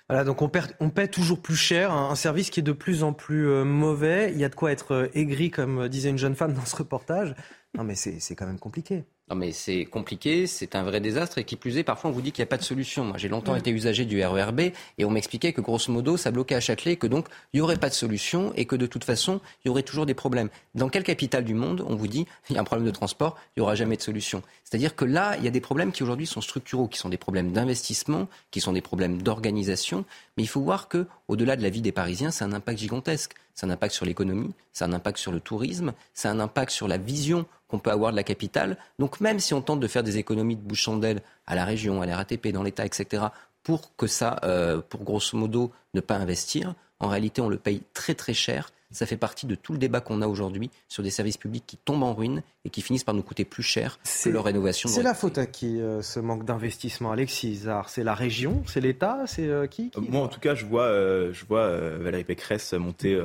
Voilà, donc on, on paie toujours plus cher, un, service qui est de plus en plus euh, mauvais. Il y a de quoi être euh, aigri, comme disait une jeune femme dans ce reportage. Non, mais c'est quand même compliqué. Non, mais c'est compliqué, c'est un vrai désastre. Et qui plus est, parfois on vous dit qu'il n'y a pas de solution. Moi, j'ai longtemps été usager du RERB et on m'expliquait que grosso modo, ça bloquait à Châtelet, que donc il n'y aurait pas de solution et que de toute façon, il y aurait toujours des problèmes. Dans quelle capitale du monde, on vous dit, il y a un problème de transport, il n'y aura jamais de solution? C'est-à-dire que là, il y a des problèmes qui aujourd'hui sont structuraux, qui sont des problèmes d'investissement, qui sont des problèmes d'organisation. Mais il faut voir que, au-delà de la vie des Parisiens, c'est un impact gigantesque. C'est un impact sur l'économie, c'est un impact sur le tourisme, c'est un impact sur la vision qu'on peut avoir de la capitale. Donc même si on tente de faire des économies de bouche d'aile à la région, à la RATP, dans l'État, etc., pour que ça, euh, pour grosso modo ne pas investir, en réalité on le paye très très cher. Ça fait partie de tout le débat qu'on a aujourd'hui sur des services publics qui tombent en ruine et qui finissent par nous coûter plus cher que leur rénovation. C'est la faute à qui euh, ce manque d'investissement, Alexis C'est la région? C'est l'État? C'est euh, qui, Moi, en tout cas, je vois, je vois Valérie Pécresse monter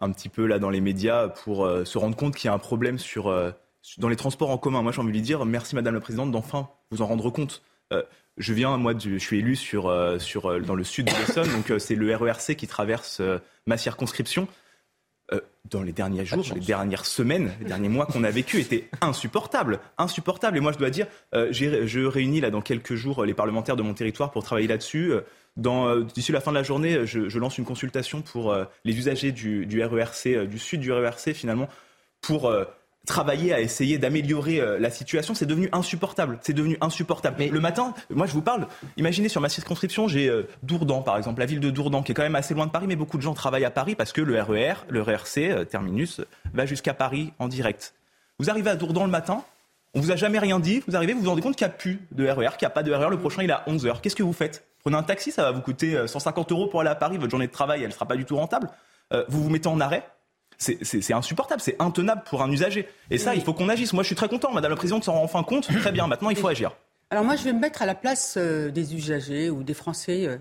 un petit peu là dans les médias pour se rendre compte qu'il y a un problème sur dans les transports en commun. Moi, j'ai envie de lui dire merci, Madame la Présidente, d'enfin vous en rendre compte. Euh, je viens, moi, je suis élu sur, euh, sur, euh, dans le sud de l'Essonne, donc c'est le RERC qui traverse ma circonscription. Dans les derniers jours, les dernières semaines, les derniers mois qu'on a vécu étaient insupportables, insupportables. Et moi, je dois dire, je réunis là dans quelques jours les parlementaires de mon territoire pour travailler là-dessus. D'ici la fin de la journée, je, lance une consultation pour les usagers du, du RERC, du sud du RERC finalement, pour travailler à essayer d'améliorer euh, la situation, c'est devenu insupportable. C'est devenu insupportable. Mais le matin, moi je vous parle, imaginez sur ma circonscription, j'ai euh, Dourdan par exemple, la ville de Dourdan qui est quand même assez loin de Paris, mais beaucoup de gens travaillent à Paris parce que le RER, e le RERC, euh, terminus, va jusqu'à Paris en direct. Vous arrivez à Dourdan le matin, on vous a jamais rien dit, vous arrivez, vous vous rendez compte qu'il n'y a plus de RER, qu'il n'y a pas de RER, le prochain il est à 11h. Qu'est-ce que vous faites? Prenez un taxi, ça va vous coûter 150 euros pour aller à Paris, votre journée de travail, elle ne sera pas du tout rentable. vous vous mettez en arrêt, c'est insupportable, c'est intenable pour un usager. Et ça, il faut qu'on agisse. Moi, je suis très content. Madame la Présidente s'en rend enfin compte. Très bien, maintenant, il faut agir. Alors moi, je vais me mettre à la place euh, des usagers ou des Français euh,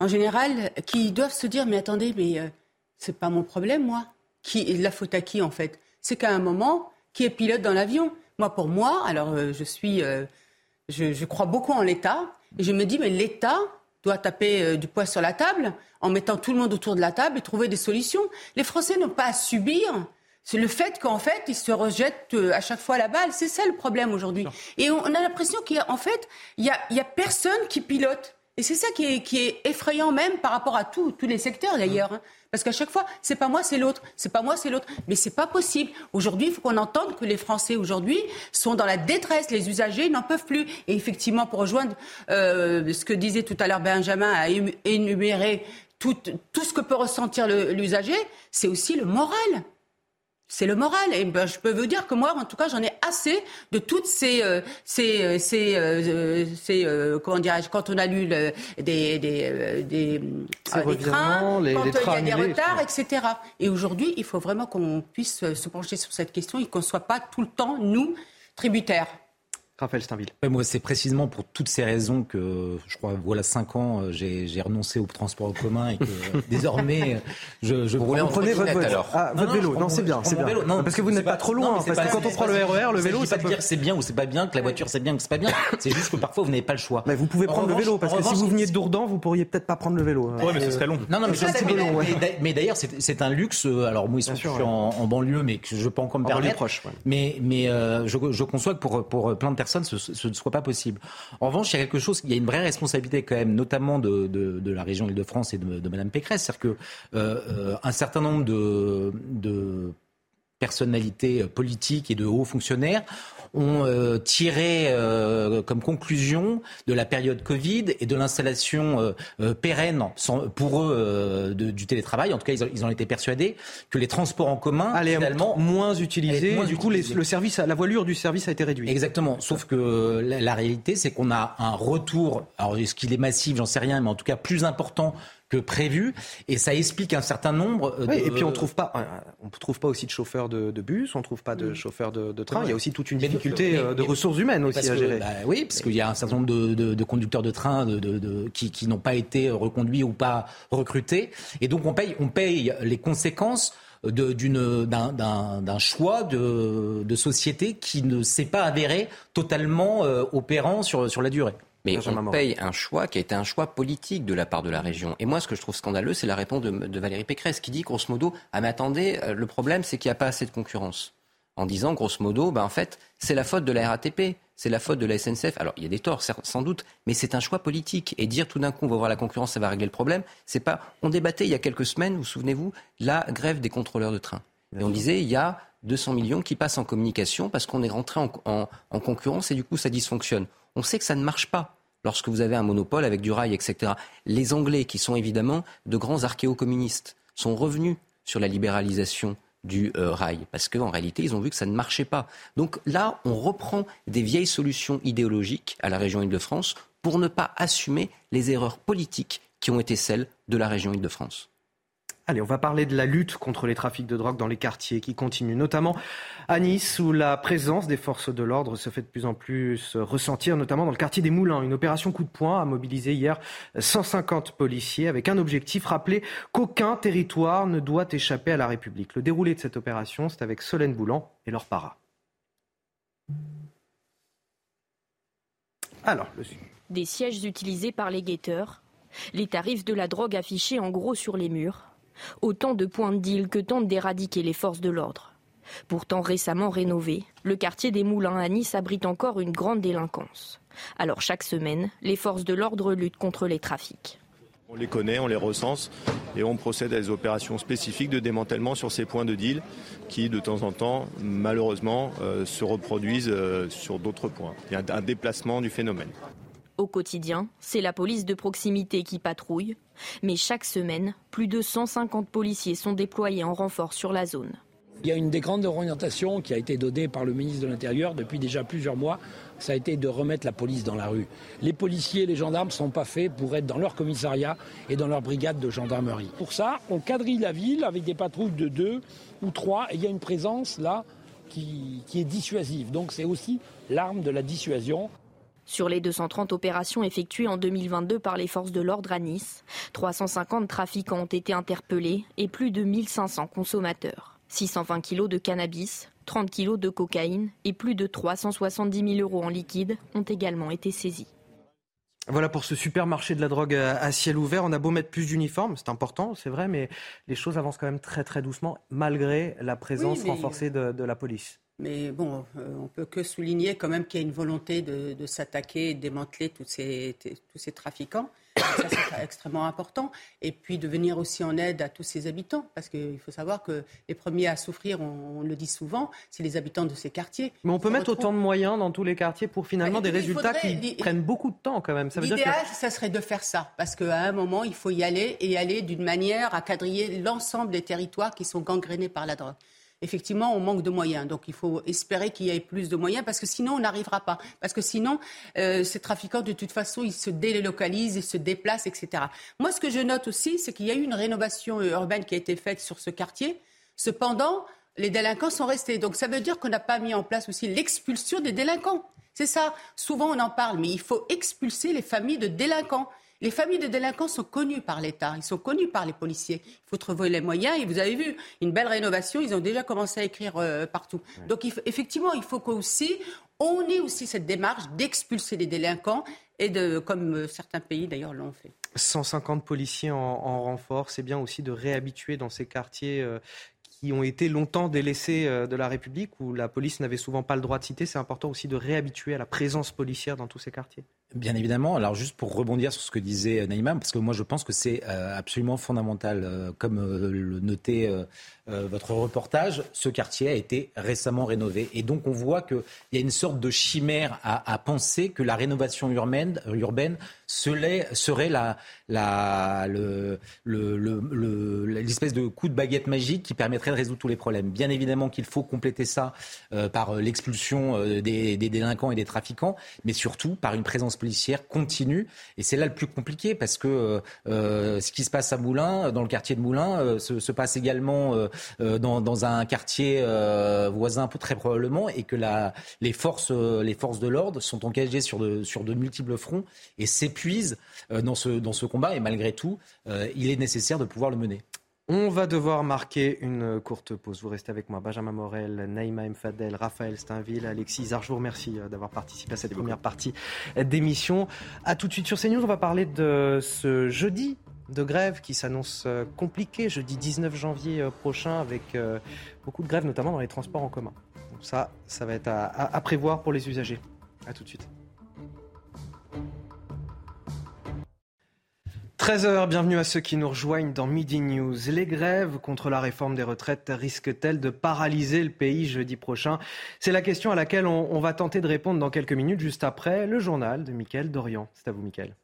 en général qui doivent se dire, mais attendez, mais euh, c'est pas mon problème, moi. Qui, la faute à qui, en fait? C'est qu'à un moment, qui est pilote dans l'avion? Moi, pour moi, alors je suis... Je, je, crois beaucoup en l'État. Et je me dis, mais l'État, doit taper euh, du poids sur la table en mettant tout le monde autour de la table et trouver des solutions. Les Français n'ont pas à subir. C'est le fait qu'en fait, ils se rejettent euh, à chaque fois la balle. C'est ça le problème aujourd'hui. Et on a l'impression qu'en fait, il n'y a, y a personne qui pilote. Et c'est ça qui est, qui est, effrayant même par rapport à tous les secteurs d'ailleurs. Hein. Parce qu'à chaque fois, c'est pas moi, c'est l'autre. C'est pas moi, c'est l'autre. Mais c'est pas possible. Aujourd'hui, il faut qu'on entende que les Français aujourd'hui sont dans la détresse. Les usagers n'en peuvent plus. Et effectivement, pour rejoindre euh, ce que disait tout à l'heure Benjamin, à énumérer tout, tout ce que peut ressentir l'usager, c'est aussi le moral c'est le moral. Et ben, je peux vous dire que moi, en tout cas, j'en ai assez de toutes ces, euh, ces, euh, ces, euh, ces comment dirais-je, quand on a lu le, des, des, des, des trains, les, quand il y a des retards, etc. Et aujourd'hui, il faut vraiment qu'on puisse se pencher sur cette question et qu'on ne soit pas tout le temps, nous, tributaires. Raphaël Steinville. moi, c'est précisément pour toutes ces raisons que, je crois, voilà cinq ans, euh, j'ai renoncé au transport en commun et que euh, désormais, je, je vous, prenez votre vélo. Ah, votre vélo. Non, c'est bien, c'est bien. Non, parce que vous n'êtes pas, trop loin. parce que quand on prend le RER, le vélo, ça peut dire c'est bien ou c'est pas bien, que la voiture c'est bien ou c'est pas bien. C'est juste que parfois vous n'avez pas le choix. Mais vous pouvez prendre le vélo parce que si vous veniez de Dourdan, vous pourriez peut-être pas prendre le vélo. Ouais, mais ce serait long. Non, non, mais peu long. Mais d'ailleurs, c'est un luxe. Alors moi, ils sont en banlieue, mais que je peux encore me permettre. Mais mais euh, je conçois que pour plein de personnes, ce ne soit pas possible. En revanche, il y a quelque chose, il a une vraie responsabilité quand même, notamment de, la région Île-de-France et de, Mme Pécresse, c'est-à-dire que euh, euh, un certain nombre de personnalités politiques et de hauts fonctionnaires ont euh, tiré euh, comme conclusion de la période Covid et de l'installation euh, pérenne pour eux du télétravail, en tout cas ils, ont été persuadés que les transports en commun allaient finalement moins utilisés. du coup, le service, la voilure du service a été réduite. Exactement. Sauf que la, réalité, c'est qu'on a un retour. Alors, est-ce qu'il est massif? J'en sais rien, mais en tout cas plus important que prévu. Et ça explique un certain nombre de... et puis on trouve pas, on trouve pas aussi de chauffeurs de, bus, on trouve pas de mm. chauffeurs de, train. Il y a aussi toute une difficulté euh, de ressources humaines aussi à gérer. Bah oui, parce qu'il y a un certain nombre de, conducteurs de train qui n'ont pas été reconduits ou pas recrutés. Et donc on paye, on paye les conséquences d'un choix de, de, société qui ne s'est pas avéré totalement opérant sur, sur la durée. Mais on paye un choix qui a été un choix politique de la part de la région. Et moi, ce que je trouve scandaleux, c'est la réponse de, Valérie Pécresse qui dit, grosso modo, ah mais attendez, le problème, c'est qu'il n'y a pas assez de concurrence. En disant, grosso modo, bah, en fait, c'est la faute de la RATP c'est la faute de la SNCF. Alors, il y a des torts, sans doute, mais c'est un choix politique. Et dire tout d'un coup, on va voir la concurrence, ça va régler le problème, c'est pas. On débattait il y a quelques semaines, vous souvenez-vous, la grève des contrôleurs de train. Et on disait, il y a 200 millions qui passent en communication parce qu'on est rentré en, concurrence et du coup, ça dysfonctionne. On sait que ça ne marche pas lorsque vous avez un monopole avec du rail, etc. Les Anglais, qui sont évidemment de grands archéo-communistes, sont revenus sur la libéralisation du euh, rail, parce qu'en réalité, ils ont vu que ça ne marchait pas. Donc là, on reprend des vieilles solutions idéologiques à la région Île-de-France pour ne pas assumer les erreurs politiques qui ont été celles de la région Île-de-France. Allez, on va parler de la lutte contre les trafics de drogue dans les quartiers qui continue, notamment à Nice, où la présence des forces de l'ordre se fait de plus en plus ressentir, notamment dans le quartier des Moulins. Une opération coup de poing a mobilisé hier 150 policiers avec un objectif, rappeler qu'aucun territoire ne doit échapper à la République. Le déroulé de cette opération, c'est avec Solène Boulan et leur para. Alors, Des sièges utilisés par les guetteurs, les tarifs de la drogue affichés en gros sur les murs, Autant de points de deal que tentent d'éradiquer les forces de l'ordre. Pourtant récemment rénové, le quartier des Moulins à Nice abrite encore une grande délinquance. Alors chaque semaine, les forces de l'ordre luttent contre les trafics. On les connaît, on les recense et on procède à des opérations spécifiques de démantèlement sur ces points de deal qui, de temps en temps, malheureusement, euh, se reproduisent euh, sur d'autres points. Il y a un déplacement du phénomène. Au quotidien, c'est la police de proximité qui patrouille, mais chaque semaine, plus de 150 policiers sont déployés en renfort sur la zone. Il y a une des grandes orientations qui a été donnée par le ministre de l'Intérieur depuis déjà plusieurs mois, ça a été de remettre la police dans la rue. Les policiers les gendarmes ne sont pas faits pour être dans leur commissariat et dans leur brigade de gendarmerie. Pour ça, on quadrille la ville avec des patrouilles de deux ou trois et il y a une présence là qui, qui est dissuasive. Donc c'est aussi l'arme de la dissuasion. Sur les 230 opérations effectuées en 2022 par les forces de l'ordre à Nice, 350 trafiquants ont été interpellés et plus de 1500 consommateurs. 620 kilos de cannabis, 30 kilos de cocaïne et plus de 370 000 euros en liquide ont également été saisis. Voilà pour ce supermarché de la drogue à ciel ouvert. On a beau mettre plus d'uniformes, c'est important, c'est vrai, mais les choses avancent quand même très très doucement, malgré la présence renforcée de la police. Mais bon, euh, on peut que souligner quand même qu'il y a une volonté de, s'attaquer et de démanteler tous ces, tous ces trafiquants. Ça, c'est extrêmement important. Et puis de venir aussi en aide à tous ces habitants. Parce qu'il faut savoir que les premiers à souffrir, on, le dit souvent, c'est les habitants de ces quartiers. Mais on peut mettre autant de moyens dans tous les quartiers pour finalement des résultats qui prennent beaucoup de temps quand même. L'idéal, que... ça serait de faire ça. Parce qu'à un moment, il faut y aller et y aller d'une manière à quadriller l'ensemble des territoires qui sont gangrénés par la drogue effectivement, on manque de moyens. Donc il faut espérer qu'il y ait plus de moyens parce que sinon, on n'arrivera pas. Parce que sinon, euh, ces trafiquants, de toute façon, ils se délocalisent, ils se déplacent, etc. Moi, ce que je note aussi, c'est qu'il y a eu une rénovation urbaine qui a été faite sur ce quartier. Cependant, les délinquants sont restés. Donc ça veut dire qu'on n'a pas mis en place aussi l'expulsion des délinquants. C'est ça. Souvent, on en parle, mais il faut expulser les familles de délinquants. Les familles de délinquants sont connues par l'État, ils sont connus par les policiers. Il faut trouver les moyens et vous avez vu une belle rénovation, ils ont déjà commencé à écrire euh, partout. Donc effectivement, il faut qu'aussi on ait aussi cette démarche d'expulser les délinquants et de, comme euh, certains pays d'ailleurs l'ont fait. 150 policiers en, renfort, c'est bien aussi de réhabituer dans ces quartiers euh, qui ont été longtemps délaissés de la République, où la police n'avait souvent pas le droit de citer. C'est important aussi de réhabituer à la présence policière dans tous ces quartiers. Bien évidemment. Alors juste pour rebondir sur ce que disait Naïma, parce que moi je pense que c'est euh, absolument fondamental, euh, comme euh, le notait votre reportage, ce quartier a été récemment rénové. Et donc on voit qu'il y a une sorte de chimère à, penser que la rénovation urbaine, serait l'espèce de coup de baguette magique qui permettrait de résoudre tous les problèmes. Bien évidemment qu'il faut compléter ça par l'expulsion des délinquants et des trafiquants, mais surtout par une présence policière continue. Et c'est là le plus compliqué parce que euh, euh, ce qui se passe à Moulins, dans le quartier de Moulins, euh, se, passe également dans, un quartier voisin très probablement et que la, les, forces, de l'ordre sont engagées sur de, multiples fronts et s'épuisent ce, dans ce combat. Et malgré tout, il est nécessaire de pouvoir le mener. On va devoir marquer une courte pause. Vous restez avec moi. Benjamin Morel, Naïma Mfadel, Raphaël Steinville, Alexis Zarjour. Merci euh, d'avoir participé à cette première partie d'émission. A tout de suite sur CNews. On va parler de ce jeudi de grève qui s'annonce euh, compliqué, jeudi 19 janvier euh, prochain, avec beaucoup de grèves, notamment dans les transports en commun. Donc ça, ça va être à, prévoir pour les usagers. A tout de suite. 13h, bienvenue à ceux qui nous rejoignent dans Midi News. Les grèves contre la réforme des retraites risquent-elles de paralyser le pays jeudi prochain? C'est la question à laquelle on, va tenter de répondre dans quelques minutes, juste après le journal de Mickaël Dorian. C'est à vous, Mickaël.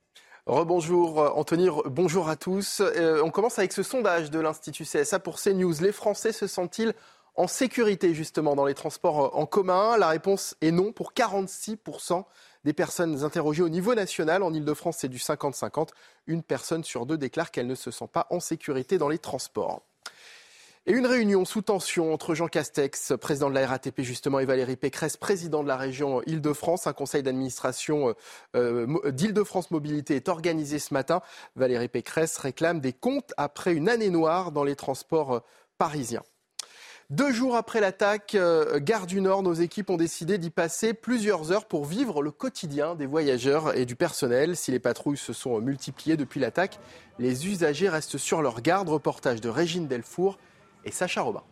Rebonjour Anthony, bonjour à tous. Euh, on commence avec ce sondage de l'Institut CSA pour CNews. Les Français se sentent-ils en sécurité justement dans les transports en commun? La réponse est non pour 46% des personnes interrogées au niveau national. En Ile-de-France, c'est du 50-50. Une personne sur deux déclare qu'elle ne se sent pas en sécurité dans les transports. Et une réunion sous tension entre Jean Castex, président de la RATP justement, et Valérie Pécresse, président de la région Île-de-France. Un conseil d'administration euh, d'Île-de-France Mobilité est organisé ce matin. Valérie Pécresse réclame des comptes après une année noire dans les transports parisiens. Deux jours après l'attaque, euh, Gare du Nord, nos équipes ont décidé d'y passer plusieurs heures pour vivre le quotidien des voyageurs et du personnel. Si les patrouilles se sont multipliées depuis l'attaque, les usagers restent sur leur garde. Reportage de Régine Delfour et Sacha Robin.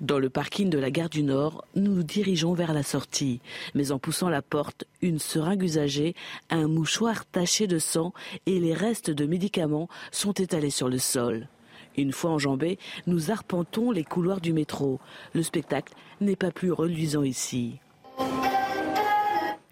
Dans le parking de la gare du Nord, nous nous dirigeons vers la sortie. Mais en poussant la porte, une seringue usagée, un mouchoir taché de sang et les restes de médicaments sont étalés sur le sol. Une fois enjambés, nous arpentons les couloirs du métro. Le spectacle n'est pas plus reluisant ici.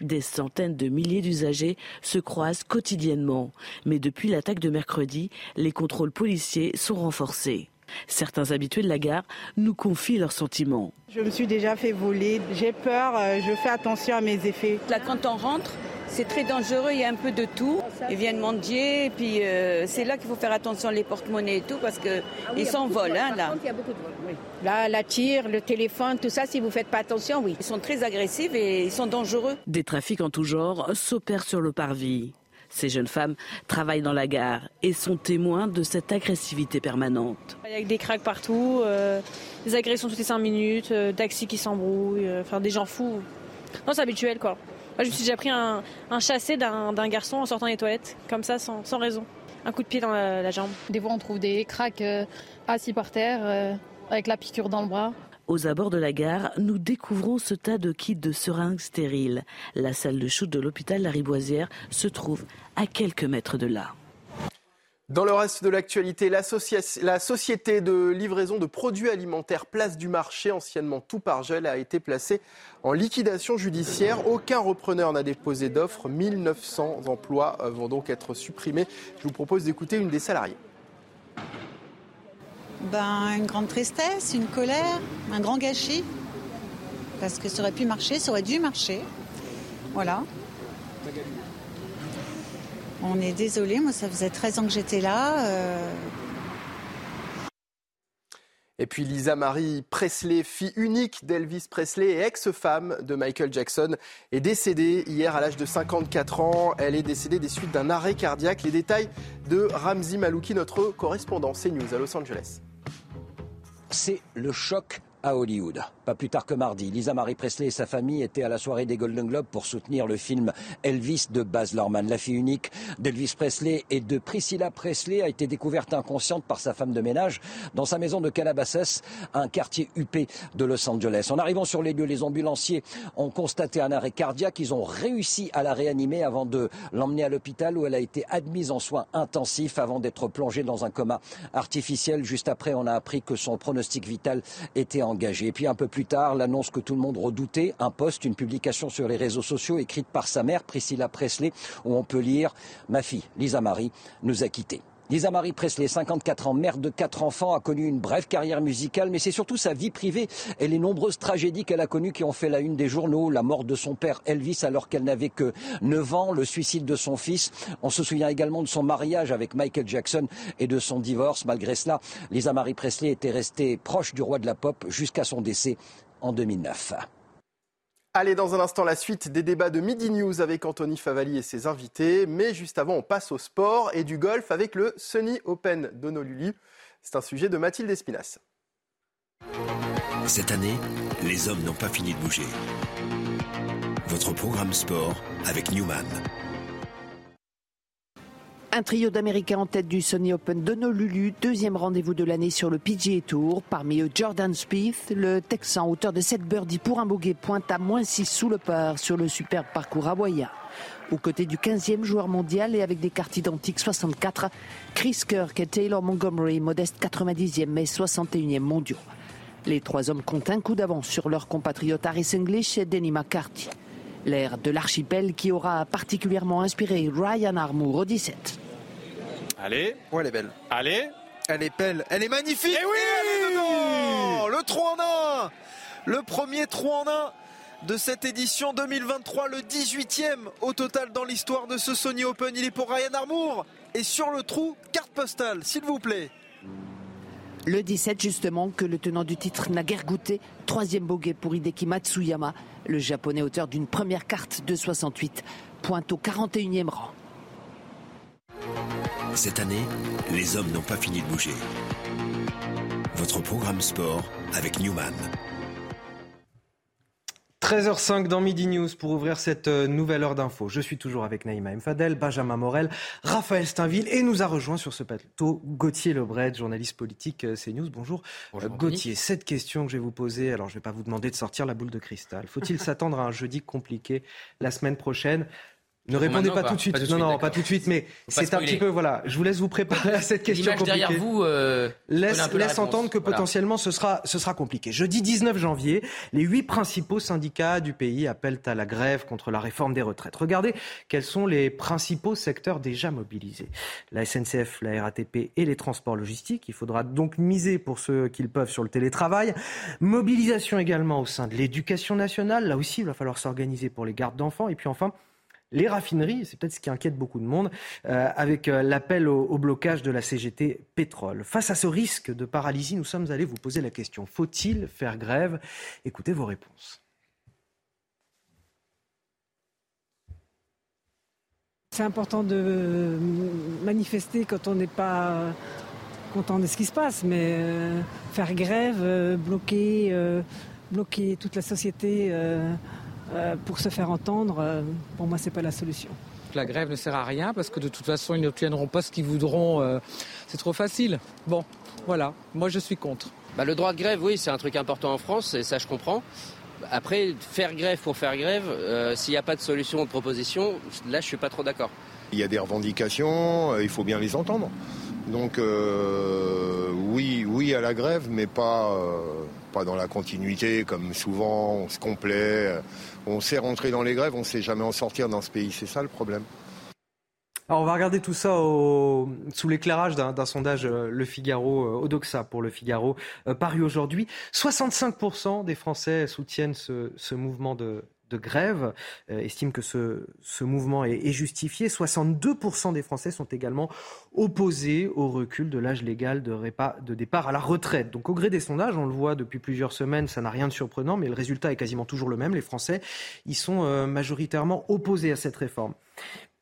Des centaines de milliers d'usagers se croisent quotidiennement. Mais depuis l'attaque de mercredi, les contrôles policiers sont renforcés. Certains habitués de la gare nous confient leurs sentiments. Je me suis déjà fait voler, j'ai peur, euh, je fais attention à mes effets. Là, quand on rentre, c'est très dangereux, il y a un peu de tout. Ils viennent mendier, et puis euh, c'est là qu'il faut faire attention les porte-monnaies et tout, parce qu'ils ah s'envolent. Hein, là. Là, la tire, le téléphone, tout ça, si vous ne faites pas attention, oui. Ils sont très agressifs et ils sont dangereux. Des trafics en tout genre s'opèrent sur le parvis. Ces jeunes femmes travaillent dans la gare et sont témoins de cette agressivité permanente. Il y a des craques partout, euh, des agressions toutes les cinq minutes, euh, taxis qui s'embrouillent, enfin des gens fous. Non, c'est habituel quoi je me suis déjà pris un, chassé d'un garçon en sortant des toilettes, comme ça, sans, raison. Un coup de pied dans la, jambe. Des fois, on trouve des craques euh, assis par terre, euh, avec la piqûre dans le bras. Aux abords de la gare, nous découvrons ce tas de kits de seringues stériles. La salle de shoot de l'hôpital Lariboisière se trouve à quelques mètres de là. Dans le reste de l'actualité, la, société de livraison de produits alimentaires Place du Marché, anciennement Tout par Gel, a été placée en liquidation judiciaire. Aucun repreneur n'a déposé d'offre. 1900 emplois vont donc être supprimés. Je vous propose d'écouter une des salariées. Ben, une grande tristesse, une colère, un grand gâchis. Parce que ça aurait pu marcher, ça aurait dû marcher. Voilà. On est désolé, moi ça faisait 13 ans que j'étais là. Euh. Et puis Lisa Marie Presley, fille unique d'Elvis Presley et ex-femme de Michael Jackson, est décédée hier à l'âge de 54 ans. Elle est décédée des suites d'un arrêt cardiaque. Les détails de Ramzi Malouki, notre correspondant CNews à Los Angeles. C'est le choc à Hollywood. Pas plus tard que mardi, Lisa Marie Presley et sa famille étaient à la soirée des Golden Globes pour soutenir le film Elvis de Baz Luhrmann. La fille unique d'Elvis Presley et de Priscilla Presley a été découverte inconsciente par sa femme de ménage dans sa maison de Calabasas, un quartier huppé de Los Angeles. En arrivant sur les lieux, les ambulanciers ont constaté un arrêt cardiaque. Ils ont réussi à la réanimer avant de l'emmener à l'hôpital où elle a été admise en soins intensifs avant d'être plongée dans un coma artificiel. Juste après, on a appris que son pronostic vital était engagé. Et puis un peu plus tard, l'annonce que tout le monde redoutait, un post, une publication sur les réseaux sociaux écrite par sa mère, Priscilla Presley, où on peut lire Ma fille, Lisa Marie, nous a quittés. Lisa Marie Presley, 54 ans, mère de quatre enfants, a connu une brève carrière musicale, mais c'est surtout sa vie privée et les nombreuses tragédies qu'elle a connues qui ont fait la une des journaux. La mort de son père Elvis alors qu'elle n'avait que 9 ans, le suicide de son fils. On se souvient également de son mariage avec Michael Jackson et de son divorce. Malgré cela, Lisa Marie Presley était restée proche du roi de la pop jusqu'à son décès en 2009. Allez, dans un instant, la suite des débats de Midi News avec Anthony Favali et ses invités. Mais juste avant, on passe au sport et du golf avec le Sunny Open d'Honolulu. C'est un sujet de Mathilde Espinas. Cette année, les hommes n'ont pas fini de bouger. Votre programme sport avec Newman. Un trio d'Américains en tête du Sony Open d'Honolulu, deuxième rendez-vous de l'année sur le PGA Tour. Parmi eux, Jordan Spieth, le Texan, auteur de 7 birdies pour un bogey, pointe à moins 6 sous le par sur le superbe parcours hawaïen. Aux côtés du 15e joueur mondial et avec des cartes identiques 64, Chris Kirk et Taylor Montgomery, modeste 90e mais 61e mondiaux. Les trois hommes comptent un coup d'avance sur leurs compatriotes Harris English et Denny McCarthy. L'ère de l'archipel qui aura particulièrement inspiré Ryan Armour au 17. Allez. Ouais, elle est belle. Allez. Elle est belle. Elle est magnifique. Et eh oui, elle est dedans Le 3 en 1. Le premier 3 en 1 de cette édition 2023, le 18e au total dans l'histoire de ce Sony Open. Il est pour Ryan Armour. Et sur le trou, carte postale, s'il vous plaît. Le 17 justement que le tenant du titre n'a guère goûté. Troisième bogey pour Hideki Matsuyama. Le japonais auteur d'une première carte de 68 pointe au 41e rang. Cette année, les hommes n'ont pas fini de bouger. Votre programme sport avec Newman. 13h05 dans Midi News pour ouvrir cette euh, nouvelle heure d'info. Je suis toujours avec Naïma Mfadel, Benjamin Morel, Raphaël Steinville et nous a rejoint sur ce plateau Gauthier Lebret, journaliste politique euh, CNews. Bonjour. Bonjour Gauthier, cette question que je vais vous poser, alors je ne vais pas vous demander de sortir la boule de cristal. Faut-il s'attendre à un jeudi compliqué la semaine prochaine? Ne répondez pas, tout de suite. non, non, pas tout de suite, mais c'est un petit peu, voilà, je vous laisse vous préparer à cette question compliquée. derrière vous euh, laisse, laisse entendre que potentiellement ce sera, ce sera compliqué. Jeudi 19 janvier, les huit principaux syndicats du pays appellent à la grève contre la réforme des retraites. Regardez quels sont les principaux secteurs déjà mobilisés. La SNCF, la RATP et les transports logistiques. Il faudra donc miser pour ceux qu'ils peuvent sur le télétravail. Mobilisation également au sein de l'éducation nationale. Là aussi, il va falloir s'organiser pour les gardes d'enfants. Et puis enfin, les raffineries, c'est peut-être ce qui inquiète beaucoup de monde, euh, avec euh, l'appel au, blocage de la CGT pétrole. Face à ce risque de paralysie, nous sommes allés vous poser la question, faut-il faire grève? Écoutez vos réponses. C'est important de manifester quand on n'est pas content de ce qui se passe, mais euh, faire grève, bloquer, bloquer toute la société euh, pour se faire entendre, euh, pour moi, ce n'est pas la solution. La grève ne sert à rien parce que de toute façon, ils n'obtiendront pas ce qu'ils voudront. Euh, c'est trop facile. Bon, voilà, moi je suis contre. Bah, le droit de grève, oui, c'est un truc important en France, et ça je comprends. Après, faire grève pour faire grève, s'il n'y a pas de solution ou de proposition, là je suis pas trop d'accord. Il y a des revendications, il faut bien les entendre. Donc oui, oui à la grève, mais pas pas dans la continuité comme souvent, on se complaît, on sait rentrer dans les grèves, on ne sait jamais en sortir dans ce pays, c'est ça le problème. Alors on va regarder tout ça sous l'éclairage d'un sondage euh, Le Figaro, euh, Odoxa pour Le Figaro, euh, paru aujourd'hui. 65% des Français soutiennent ce mouvement de, de grève euh, estiment que ce, ce mouvement est, est, justifié. 62% des Français sont également opposés au recul de l'âge légal de, départ à la retraite. Donc au gré des sondages, on le voit depuis plusieurs semaines, ça n'a rien de surprenant, mais le résultat est quasiment toujours le même. Les Français, ils sont euh, majoritairement opposés à cette réforme.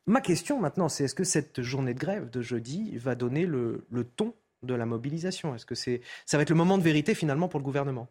Ma question maintenant, c'est est-ce que cette journée de grève de jeudi va donner le, le ton de la mobilisation? Est-ce que c'est, ça va être le moment de vérité finalement pour le gouvernement?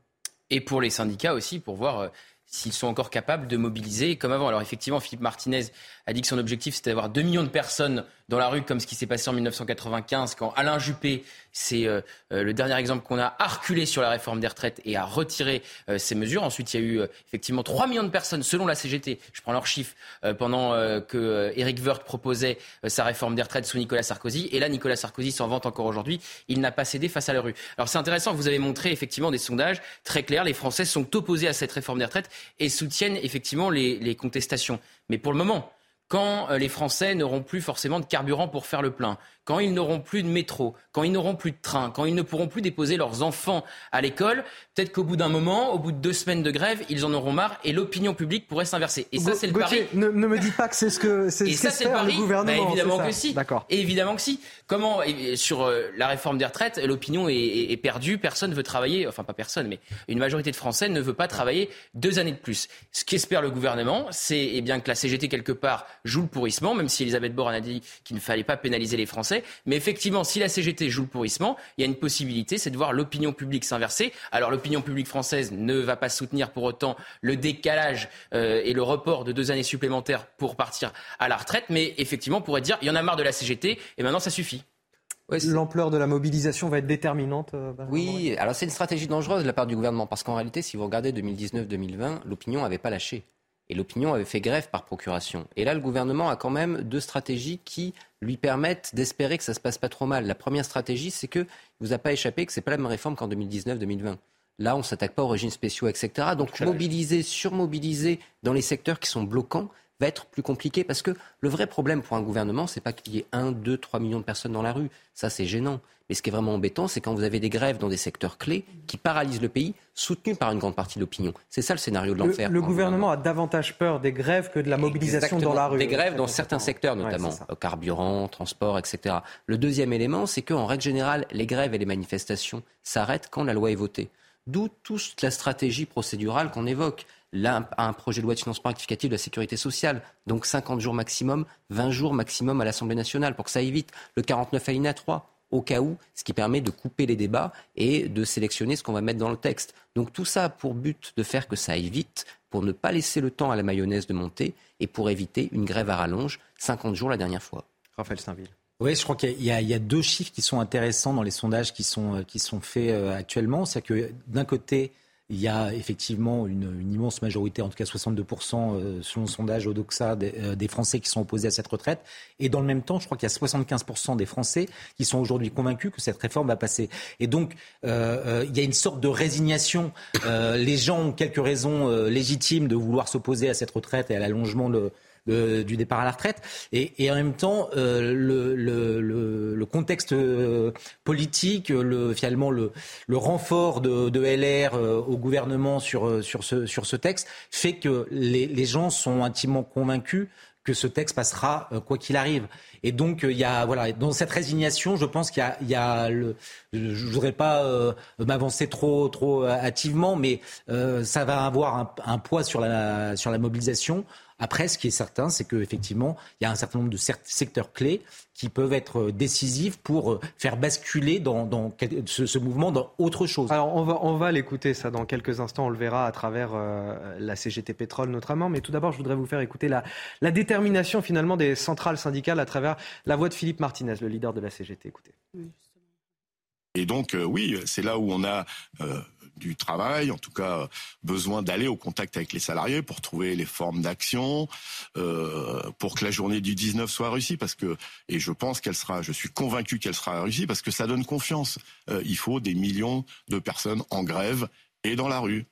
Et pour les syndicats aussi, pour voir euh, s'ils sont encore capables de mobiliser comme avant. Alors effectivement, Philippe Martinez a dit que son objectif c'était d'avoir 2 millions de personnes dans la rue comme ce qui s'est passé en 1995 quand Alain Juppé, c'est euh, euh, le dernier exemple qu'on a, a reculé sur la réforme des retraites et a retiré euh, mesures. Ensuite, il y a eu effectivement 3 millions de personnes selon la CGT, je prends leurs chiffres, pendant que Eric Woerth proposait sa réforme des retraites sous Nicolas Sarkozy. Et là, Nicolas Sarkozy s'en vante encore aujourd'hui. Il n'a pas cédé face à la rue. Alors c'est intéressant, vous avez montré effectivement des sondages très clairs. Les Français sont opposés à cette réforme des retraites et soutiennent effectivement les, les contestations. Mais pour le moment, quand euh, les Français n'auront plus forcément de carburant pour faire le plein, quand ils n'auront plus de métro, quand ils n'auront plus de train, quand ils ne pourront plus déposer leurs enfants à l'école, peut-être qu'au bout d'un moment, au bout de deux semaines de grève, ils en auront marre et l'opinion publique pourrait s'inverser. Et ça, c'est le pari. Ne, ne, me dis pas que c'est ce que c'est ce ça, le, le gouvernement. Bah, évidemment que si. D'accord. évidemment que si. Comment sur euh, la réforme des retraites, l'opinion est, est, perdue. Personne ne veut travailler. Enfin, pas personne, mais une majorité de Français ne veut pas travailler deux années de plus. Ce qu'espère le gouvernement, c'est eh bien que la CGT quelque part joue le pourrissement, même si Elisabeth Borne a dit qu'il ne fallait pas pénaliser les Français. Mais effectivement, si la CGT joue le pourrissement, il y a une possibilité, c'est de voir l'opinion publique s'inverser. Alors l'opinion publique française ne va pas soutenir pour autant le décalage euh, et le report de deux années supplémentaires pour partir à la retraite, mais effectivement, on pourrait dire, il y en a marre de la CGT et maintenant ça suffit. L'ampleur de la mobilisation va être déterminante. Euh, oui, alors c'est une stratégie dangereuse de la part du gouvernement parce qu'en réalité, si vous regardez 2019-2020, l'opinion n'avait pas lâché. Et l'opinion avait fait grève par procuration. Et là, le gouvernement a quand même deux stratégies qui lui permettent d'espérer que ça se passe pas trop mal. La première stratégie, c'est que vous a pas échappé que c'est pas la même réforme qu'en 2019-2020. Là, on s'attaque pas aux régimes spéciaux, etc. Donc mobiliser, surmobiliser dans les secteurs qui sont bloquants, va être plus compliqué parce que le vrai problème pour un gouvernement, c'est pas qu'il y ait 1, 2, 3 millions de personnes dans la rue. Ça, c'est gênant. Mais ce qui est vraiment embêtant, c'est quand vous avez des grèves dans des secteurs clés qui paralysent le pays, soutenus par une grande partie de l'opinion. C'est ça le scénario de l'enfer. Le, gouvernement a davantage peur des grèves que de la mobilisation dans la rue. Des grèves dans certains secteurs, notamment carburant, transport, etc. Le deuxième élément, c'est qu'en règle générale, les grèves et les manifestations s'arrêtent quand la loi est votée. D'où toute la stratégie procédurale qu'on évoque là, un projet de loi de financement rectificatif de la sécurité sociale. Donc 50 jours maximum, 20 jours maximum à l'Assemblée nationale pour que ça aille vite. Le 49 alinéa 3 au cas où, ce qui permet de couper les débats et de sélectionner ce qu'on va mettre dans le texte. Donc tout ça a pour but de faire que ça aille vite, pour ne pas laisser le temps à la mayonnaise de monter et pour éviter une grève à rallonge, 50 jours la dernière fois. Raphaël Saint-Ville. Oui, je crois qu'il y, y, a deux chiffres qui sont intéressants dans les sondages qui sont, qui sont faits euh, actuellement. C'est que d'un côté, il y a effectivement une, immense majorité, en tout cas 62% euh, selon le sondage Odoxa, euh, des, Français qui sont opposés à cette retraite. Et dans le même temps, je crois qu'il y a 75% des Français qui sont aujourd'hui convaincus que cette réforme va passer. Et donc, euh, il y a une sorte de résignation. les gens ont quelques raisons légitimes de vouloir s'opposer à cette retraite et à l'allongement de du départ à la retraite. Et, et en même temps, euh, le, le, le, contexte euh, politique, le, finalement le, le renfort de, de LR euh, au gouvernement sur, sur, ce, sur ce texte fait que les, les gens sont intimement convaincus que ce texte passera quoi qu'il arrive. Et donc il y a voilà dans cette résignation, je pense qu'il y a, il y a le, je voudrais pas euh, m'avancer trop trop hâtivement, mais euh, ça va avoir un, un, poids sur la sur la mobilisation. Après, ce qui est certain, c'est qu'effectivement, il y a un certain nombre de secteurs clés qui peuvent être euh, décisifs pour euh, faire basculer dans, ce, mouvement dans autre chose. Alors, on va, on va l'écouter, ça, dans quelques instants. On le verra à travers euh, la CGT Pétrole, notamment. Mais tout d'abord, je voudrais vous faire écouter la, la détermination, finalement, des centrales syndicales à travers la voix de Philippe Martinez, le leader de la CGT. Écoutez. Et donc, oui, c'est là où on a du travail, en tout cas besoin d'aller au contact avec les salariés pour trouver les formes d'action, euh, pour que la journée du 19 soit réussie, parce que et je pense qu'elle sera, je suis convaincu qu'elle sera réussie parce que ça donne confiance. Euh, il faut des millions de personnes en grève et dans la rue.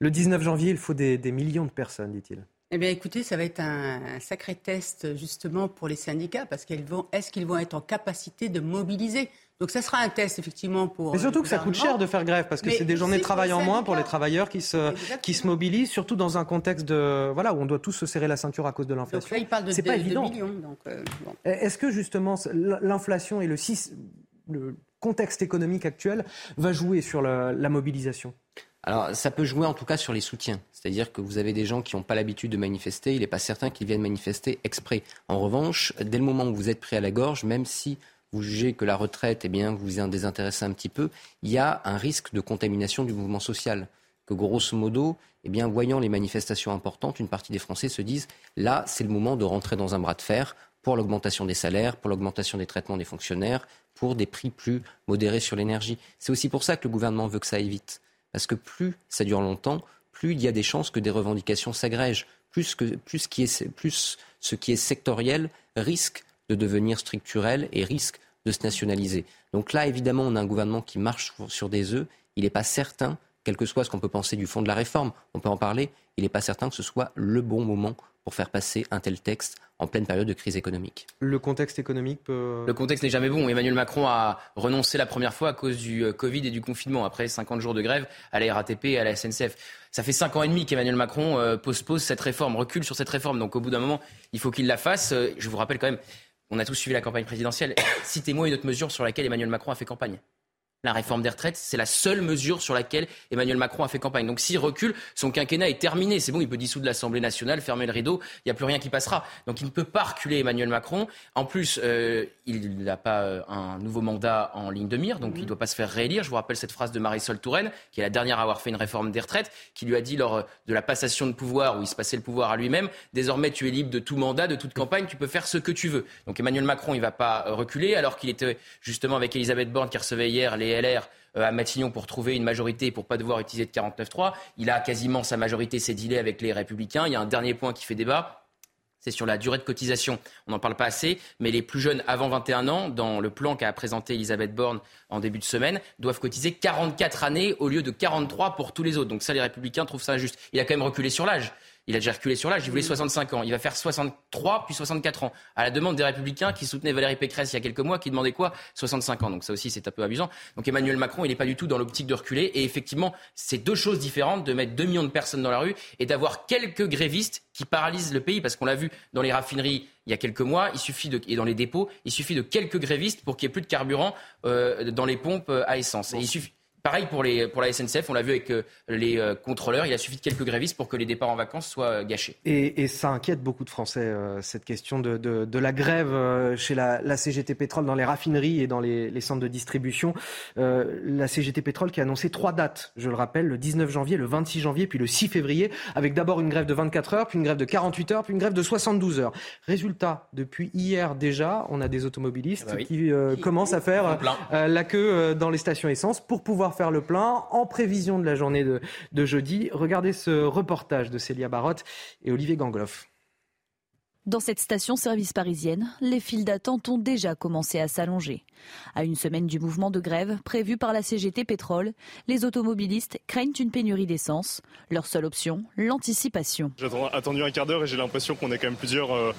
Le 19 janvier, il faut des, millions de personnes, dit-il. Eh bien, écoutez, ça va être un, sacré test justement pour les syndicats, parce qu'ils vont, est-ce qu'ils vont être en capacité de mobiliser donc ça sera un test effectivement pour. Mais surtout que ça coûte cher de faire grève parce que c'est des journées de travail en moins pour les travailleurs qui se qui se mobilisent, surtout dans un contexte de voilà où on doit tous se serrer la ceinture à cause de l'inflation. il parle de, c'est pas évident. millions. Donc, euh, Est-ce que justement l'inflation et le, le contexte économique actuel va jouer sur la, la mobilisation? Alors, ça peut jouer en tout cas sur les soutiens. C'est-à-dire que vous avez des gens qui n'ont pas l'habitude de manifester. Il n'est pas certain qu'ils viennent manifester exprès. En revanche, dès le moment où vous êtes pris à la gorge, même si vous jugez que la retraite, eh bien, vous en désintéressez un petit peu, il y a un risque de contamination du mouvement social. Que grosso modo, eh bien, voyant les manifestations importantes, une partie des Français se disent là, c'est le moment de rentrer dans un bras de fer pour l'augmentation des salaires, pour l'augmentation des traitements des fonctionnaires, pour des prix plus modérés sur l'énergie. C'est aussi pour ça que le gouvernement veut que ça aille vite. Parce que plus ça dure longtemps, plus il y a des chances que des revendications s'agrègent. Plus, que, plus, qui est, plus ce qui est sectoriel risque de devenir structurel et risque de se nationaliser. Donc là, évidemment, on a un gouvernement qui marche sur des œufs. Il n'est pas certain, quel que soit ce qu'on peut penser du fond de la réforme, on peut en parler, il n'est pas certain que ce soit le bon moment pour faire passer un tel texte en pleine période de crise économique. Le contexte économique peut... Le contexte n'est jamais bon. Emmanuel Macron a renoncé la première fois à cause du euh, Covid et du confinement, après 50 jours de grève à la RATP et à la SNCF. Ça fait 5 ans et demi qu'Emmanuel Macron euh, postpose cette réforme, recule sur cette réforme. Donc au bout d'un moment, il faut qu'il la fasse. Euh, je vous rappelle quand même, on a tous suivi la campagne présidentielle. Citez-moi une autre mesure sur laquelle Emmanuel Macron a fait campagne. La réforme des retraites, c'est la seule mesure sur laquelle Emmanuel Macron a fait campagne. Donc s'il recule, son quinquennat est terminé. C'est bon, il peut dissoudre l'Assemblée nationale, fermer le rideau, il n'y a plus rien qui passera. Donc il ne peut pas reculer Emmanuel Macron. En plus, euh, il n'a pas euh, un nouveau mandat en ligne de mire, donc il ne doit pas se faire réélire. Je vous rappelle cette phrase de Marisol Touraine, qui est la dernière à avoir fait une réforme des retraites, qui lui a dit lors de la passation de pouvoir, où il se passait le pouvoir à lui-même, désormais tu es libre de tout mandat, de toute campagne, tu peux faire ce que tu veux. Donc Emmanuel Macron, il ne va pas reculer, alors qu'il était justement avec Elisabeth Borne qui recevait hier les Euh, à Matignon pour trouver une majorité pour pas devoir utiliser de 49-3. Il a quasiment sa majorité, c'est dealé avec les Républicains. Il y a un dernier point qui fait débat. C'est sur la durée de cotisation. On n'en parle pas assez, mais les plus jeunes avant 21 ans, dans le plan qu'a présenté Elisabeth Borne en début de semaine, doivent cotiser 44 années au lieu de 43 pour tous les autres. Donc ça, les républicains trouvent ça injuste. Il a quand même reculé sur l'âge. Il a déjà reculé sur l'âge, il voulait 65 ans. Il va faire 63 puis 64 ans. À la demande des Républicains qui soutenaient Valérie Pécresse il y a quelques mois, qui demandaient quoi? 65 ans. Donc ça aussi, c'est un peu amusant. Donc Emmanuel Macron, il n'est pas du tout dans l'optique de reculer. Et effectivement, c'est deux choses différentes de mettre 2 millions de personnes dans la rue et d'avoir quelques grévistes qui paralysent le pays. Parce qu'on l'a vu dans les raffineries il y a quelques mois, il suffit de, et dans les dépôts, il suffit de quelques grévistes pour qu'il n'y ait plus de carburant euh, dans les pompes euh, à essence. Et il suffit. Pareil pour, les, pour la SNCF, on l'a vu avec euh, les euh, contrôleurs, il a suffi de quelques grévistes pour que les départs en vacances soient euh, gâchés. Et, et ça inquiète beaucoup de Français, cette question de, de, de, la grève chez la, la, CGT Pétrole dans les raffineries et dans les, les centres de distribution. la CGT Pétrole qui a annoncé trois dates, je le rappelle, le 19 janvier, le 26 janvier, puis le 6 février, avec d'abord une grève de 24 heures, puis une grève de 48 heures, puis une grève de 72 heures. Résultat, depuis hier déjà, on a des automobilistes oui. qui, qui, commencent à faire la queue dans les stations essence pour pouvoir faire le plein en prévision de la journée de, de jeudi. Regardez ce reportage de Célia Barotte et Olivier Gangloff. Dans cette station-service parisienne, les files d'attente ont déjà commencé à s'allonger. À une semaine du mouvement de grève prévu par la CGT Pétrole, les automobilistes craignent une pénurie d'essence. Leur seule option, l'anticipation. J'ai attendu un quart d'heure et j'ai l'impression qu'on est quand même plusieurs euh,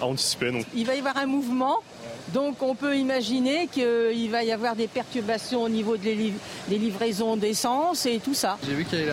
à anticiper. Donc. Il va y avoir un mouvement donc on peut imaginer qu'il va y avoir des perturbations au niveau des, liv des livraisons d'essence et tout ça. J'ai vu qu'il y avait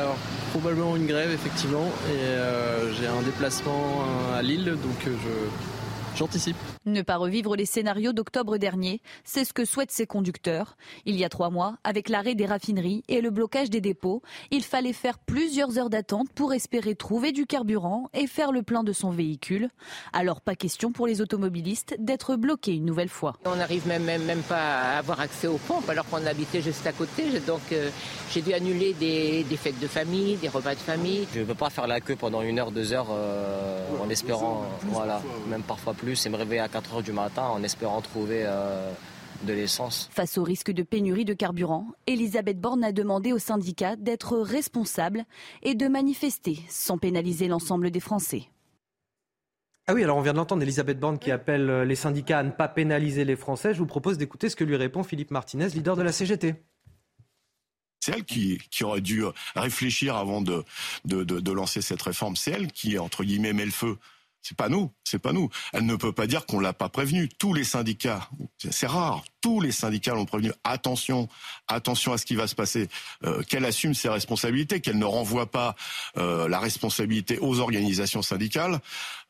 probablement une grève effectivement et euh, j'ai un déplacement à Lille donc euh, je J'anticipe. Ne pas revivre les scénarios d'octobre dernier, c'est ce que souhaitent ces conducteurs. Il y a trois mois, avec l'arrêt des raffineries et le blocage des dépôts, il fallait faire plusieurs heures d'attente pour espérer trouver du carburant et faire le plein de son véhicule. Alors pas question pour les automobilistes d'être bloqués une nouvelle fois. On n'arrive même, même, même, pas à avoir accès aux pompes alors qu'on habitait juste à côté. Donc euh, j'ai dû annuler des, des, fêtes de famille, des repas de famille. Je ne veux pas faire la queue pendant une heure, deux heures euh, en espérant, voilà, même parfois plus plus et me réveiller à 4 heures du matin en espérant trouver euh, de l'essence. Face au risque de pénurie de carburant, Elisabeth Borne a demandé aux syndicats d'être responsables et de manifester sans pénaliser l'ensemble des Français. Ah oui, alors on vient de l'entendre, Elisabeth Borne qui appelle euh, les syndicats à ne pas pénaliser les Français. Je vous propose d'écouter ce que lui répond Philippe Martinez, leader de la CGT. C'est elle qui, qui, aurait dû réfléchir avant de, de, de, de lancer cette réforme. C'est elle qui, entre guillemets, met le feu. C'est pas nous, c'est pas nous. Elle ne peut pas dire qu'on l'a pas prévenu. Tous les syndicats, c'est rare, tous les syndicats l'ont prévenu. Attention, attention à ce qui va se passer. Euh, qu'elle assume ses responsabilités, qu'elle ne renvoie pas euh, la responsabilité aux organisations syndicales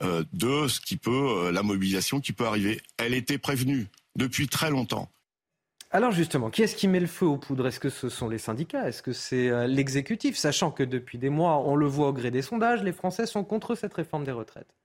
euh, de ce qui peut, la mobilisation qui peut arriver. Elle était prévenue depuis très longtemps. Alors justement, qui est-ce qui met le feu aux poudres? Est-ce que ce sont les syndicats? Est-ce que c'est l'exécutif? Sachant que depuis des mois, on le voit au gré des sondages, les Français sont contre cette réforme des retraites.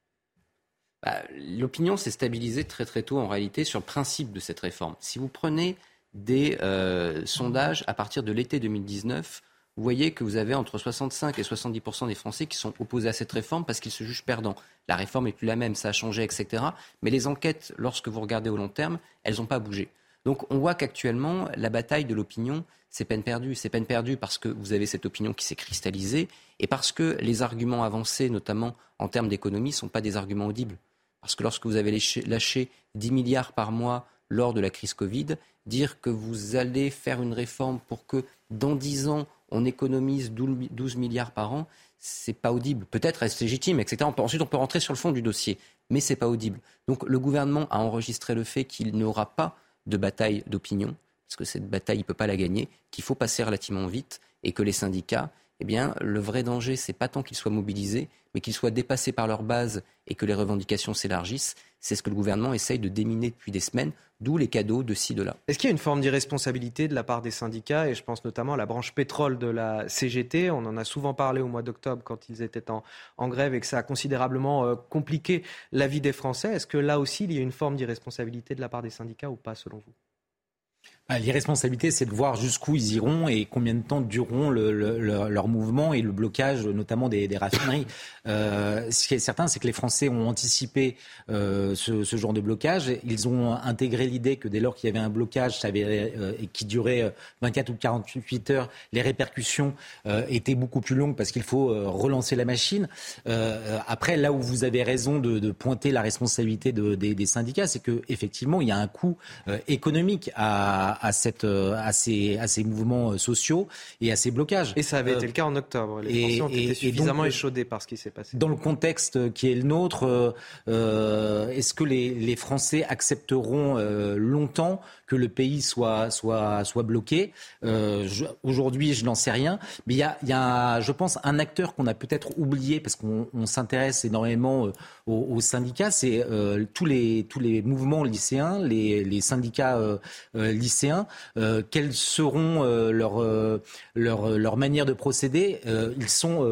Bah, L'opinion s'est stabilisée très très tôt en réalité sur le principe de cette réforme. Si vous prenez des euh, sondages à partir de l'été 2019, vous voyez que vous avez entre 65 et 70% des Français qui sont opposés à cette réforme parce qu'ils se jugent perdants. La réforme n'est plus la même, ça a changé, etc. Mais les enquêtes, lorsque vous regardez au long terme, elles n'ont pas bougé. Donc on voit qu'actuellement, la bataille de l'opinion, c'est peine perdue. C'est peine perdue parce que vous avez cette opinion qui s'est cristallisée et parce que les arguments avancés, notamment en termes d'économie, ne sont pas des arguments audibles. Parce que lorsque vous avez lâché 10 milliards par mois lors de la crise Covid, dire que vous allez faire une réforme pour que dans 10 ans, on économise 12 milliards par an, c'est pas audible. Peut-être reste légitime, etc. ensuite, on peut rentrer sur le fond du dossier, mais c'est pas audible. Donc, le gouvernement a enregistré le fait qu'il n'aura pas de bataille d'opinion, parce que cette bataille, il ne peut pas la gagner, qu'il faut passer relativement vite et que les syndicats eh bien, le vrai danger, c'est pas tant qu'ils soient mobilisés, mais qu'ils soient dépassés par leur base et que les revendications s'élargissent. C'est ce que le gouvernement essaye de déminer depuis des semaines, d'où les cadeaux de ci, de là. Est-ce qu'il y a une forme d'irresponsabilité de la part des syndicats Et je pense notamment à la branche pétrole de la CGT. On en a souvent parlé au mois d'octobre quand ils étaient en, grève et que ça a considérablement euh, compliqué la vie des Français. Est-ce que là aussi, il y a une forme d'irresponsabilité de la part des syndicats ou pas, selon vous? L'irresponsabilité, c'est de voir jusqu'où ils iront et combien de temps dureront le, le, leur mouvement et le blocage, notamment des, raffineries. Euh, ce qui est certain, c'est que les Français ont anticipé euh, ce, genre de blocage. Ils ont intégré l'idée que dès lors qu'il y avait un blocage euh, et qui durait 24 ou 48 heures, les répercussions étaient beaucoup plus longues parce qu'il faut relancer la machine. après, là où vous avez raison de, pointer la responsabilité de, des, syndicats, c'est que effectivement, il y a un coût économique à, cette, euh, à, ces, à ces mouvements euh, sociaux et à ces blocages. Et ça avait été le cas en octobre. Les et, Français ont été suffisamment échaudés par ce qui s'est passé. Dans le contexte qui est le nôtre, euh, est-ce que les, les, Français accepteront longtemps que le pays soit, soit, soit bloqué. Aujourd'hui, je n'en sais rien. Mais il y a, y a, je pense, un acteur qu'on a peut-être oublié parce qu'on s'intéresse énormément aux, aux syndicats, c'est tous, les, tous les mouvements lycéens, les, syndicats lycéens. Euh, quelles seront euh, leurs euh, leur, leur manières de procéder? Ils sont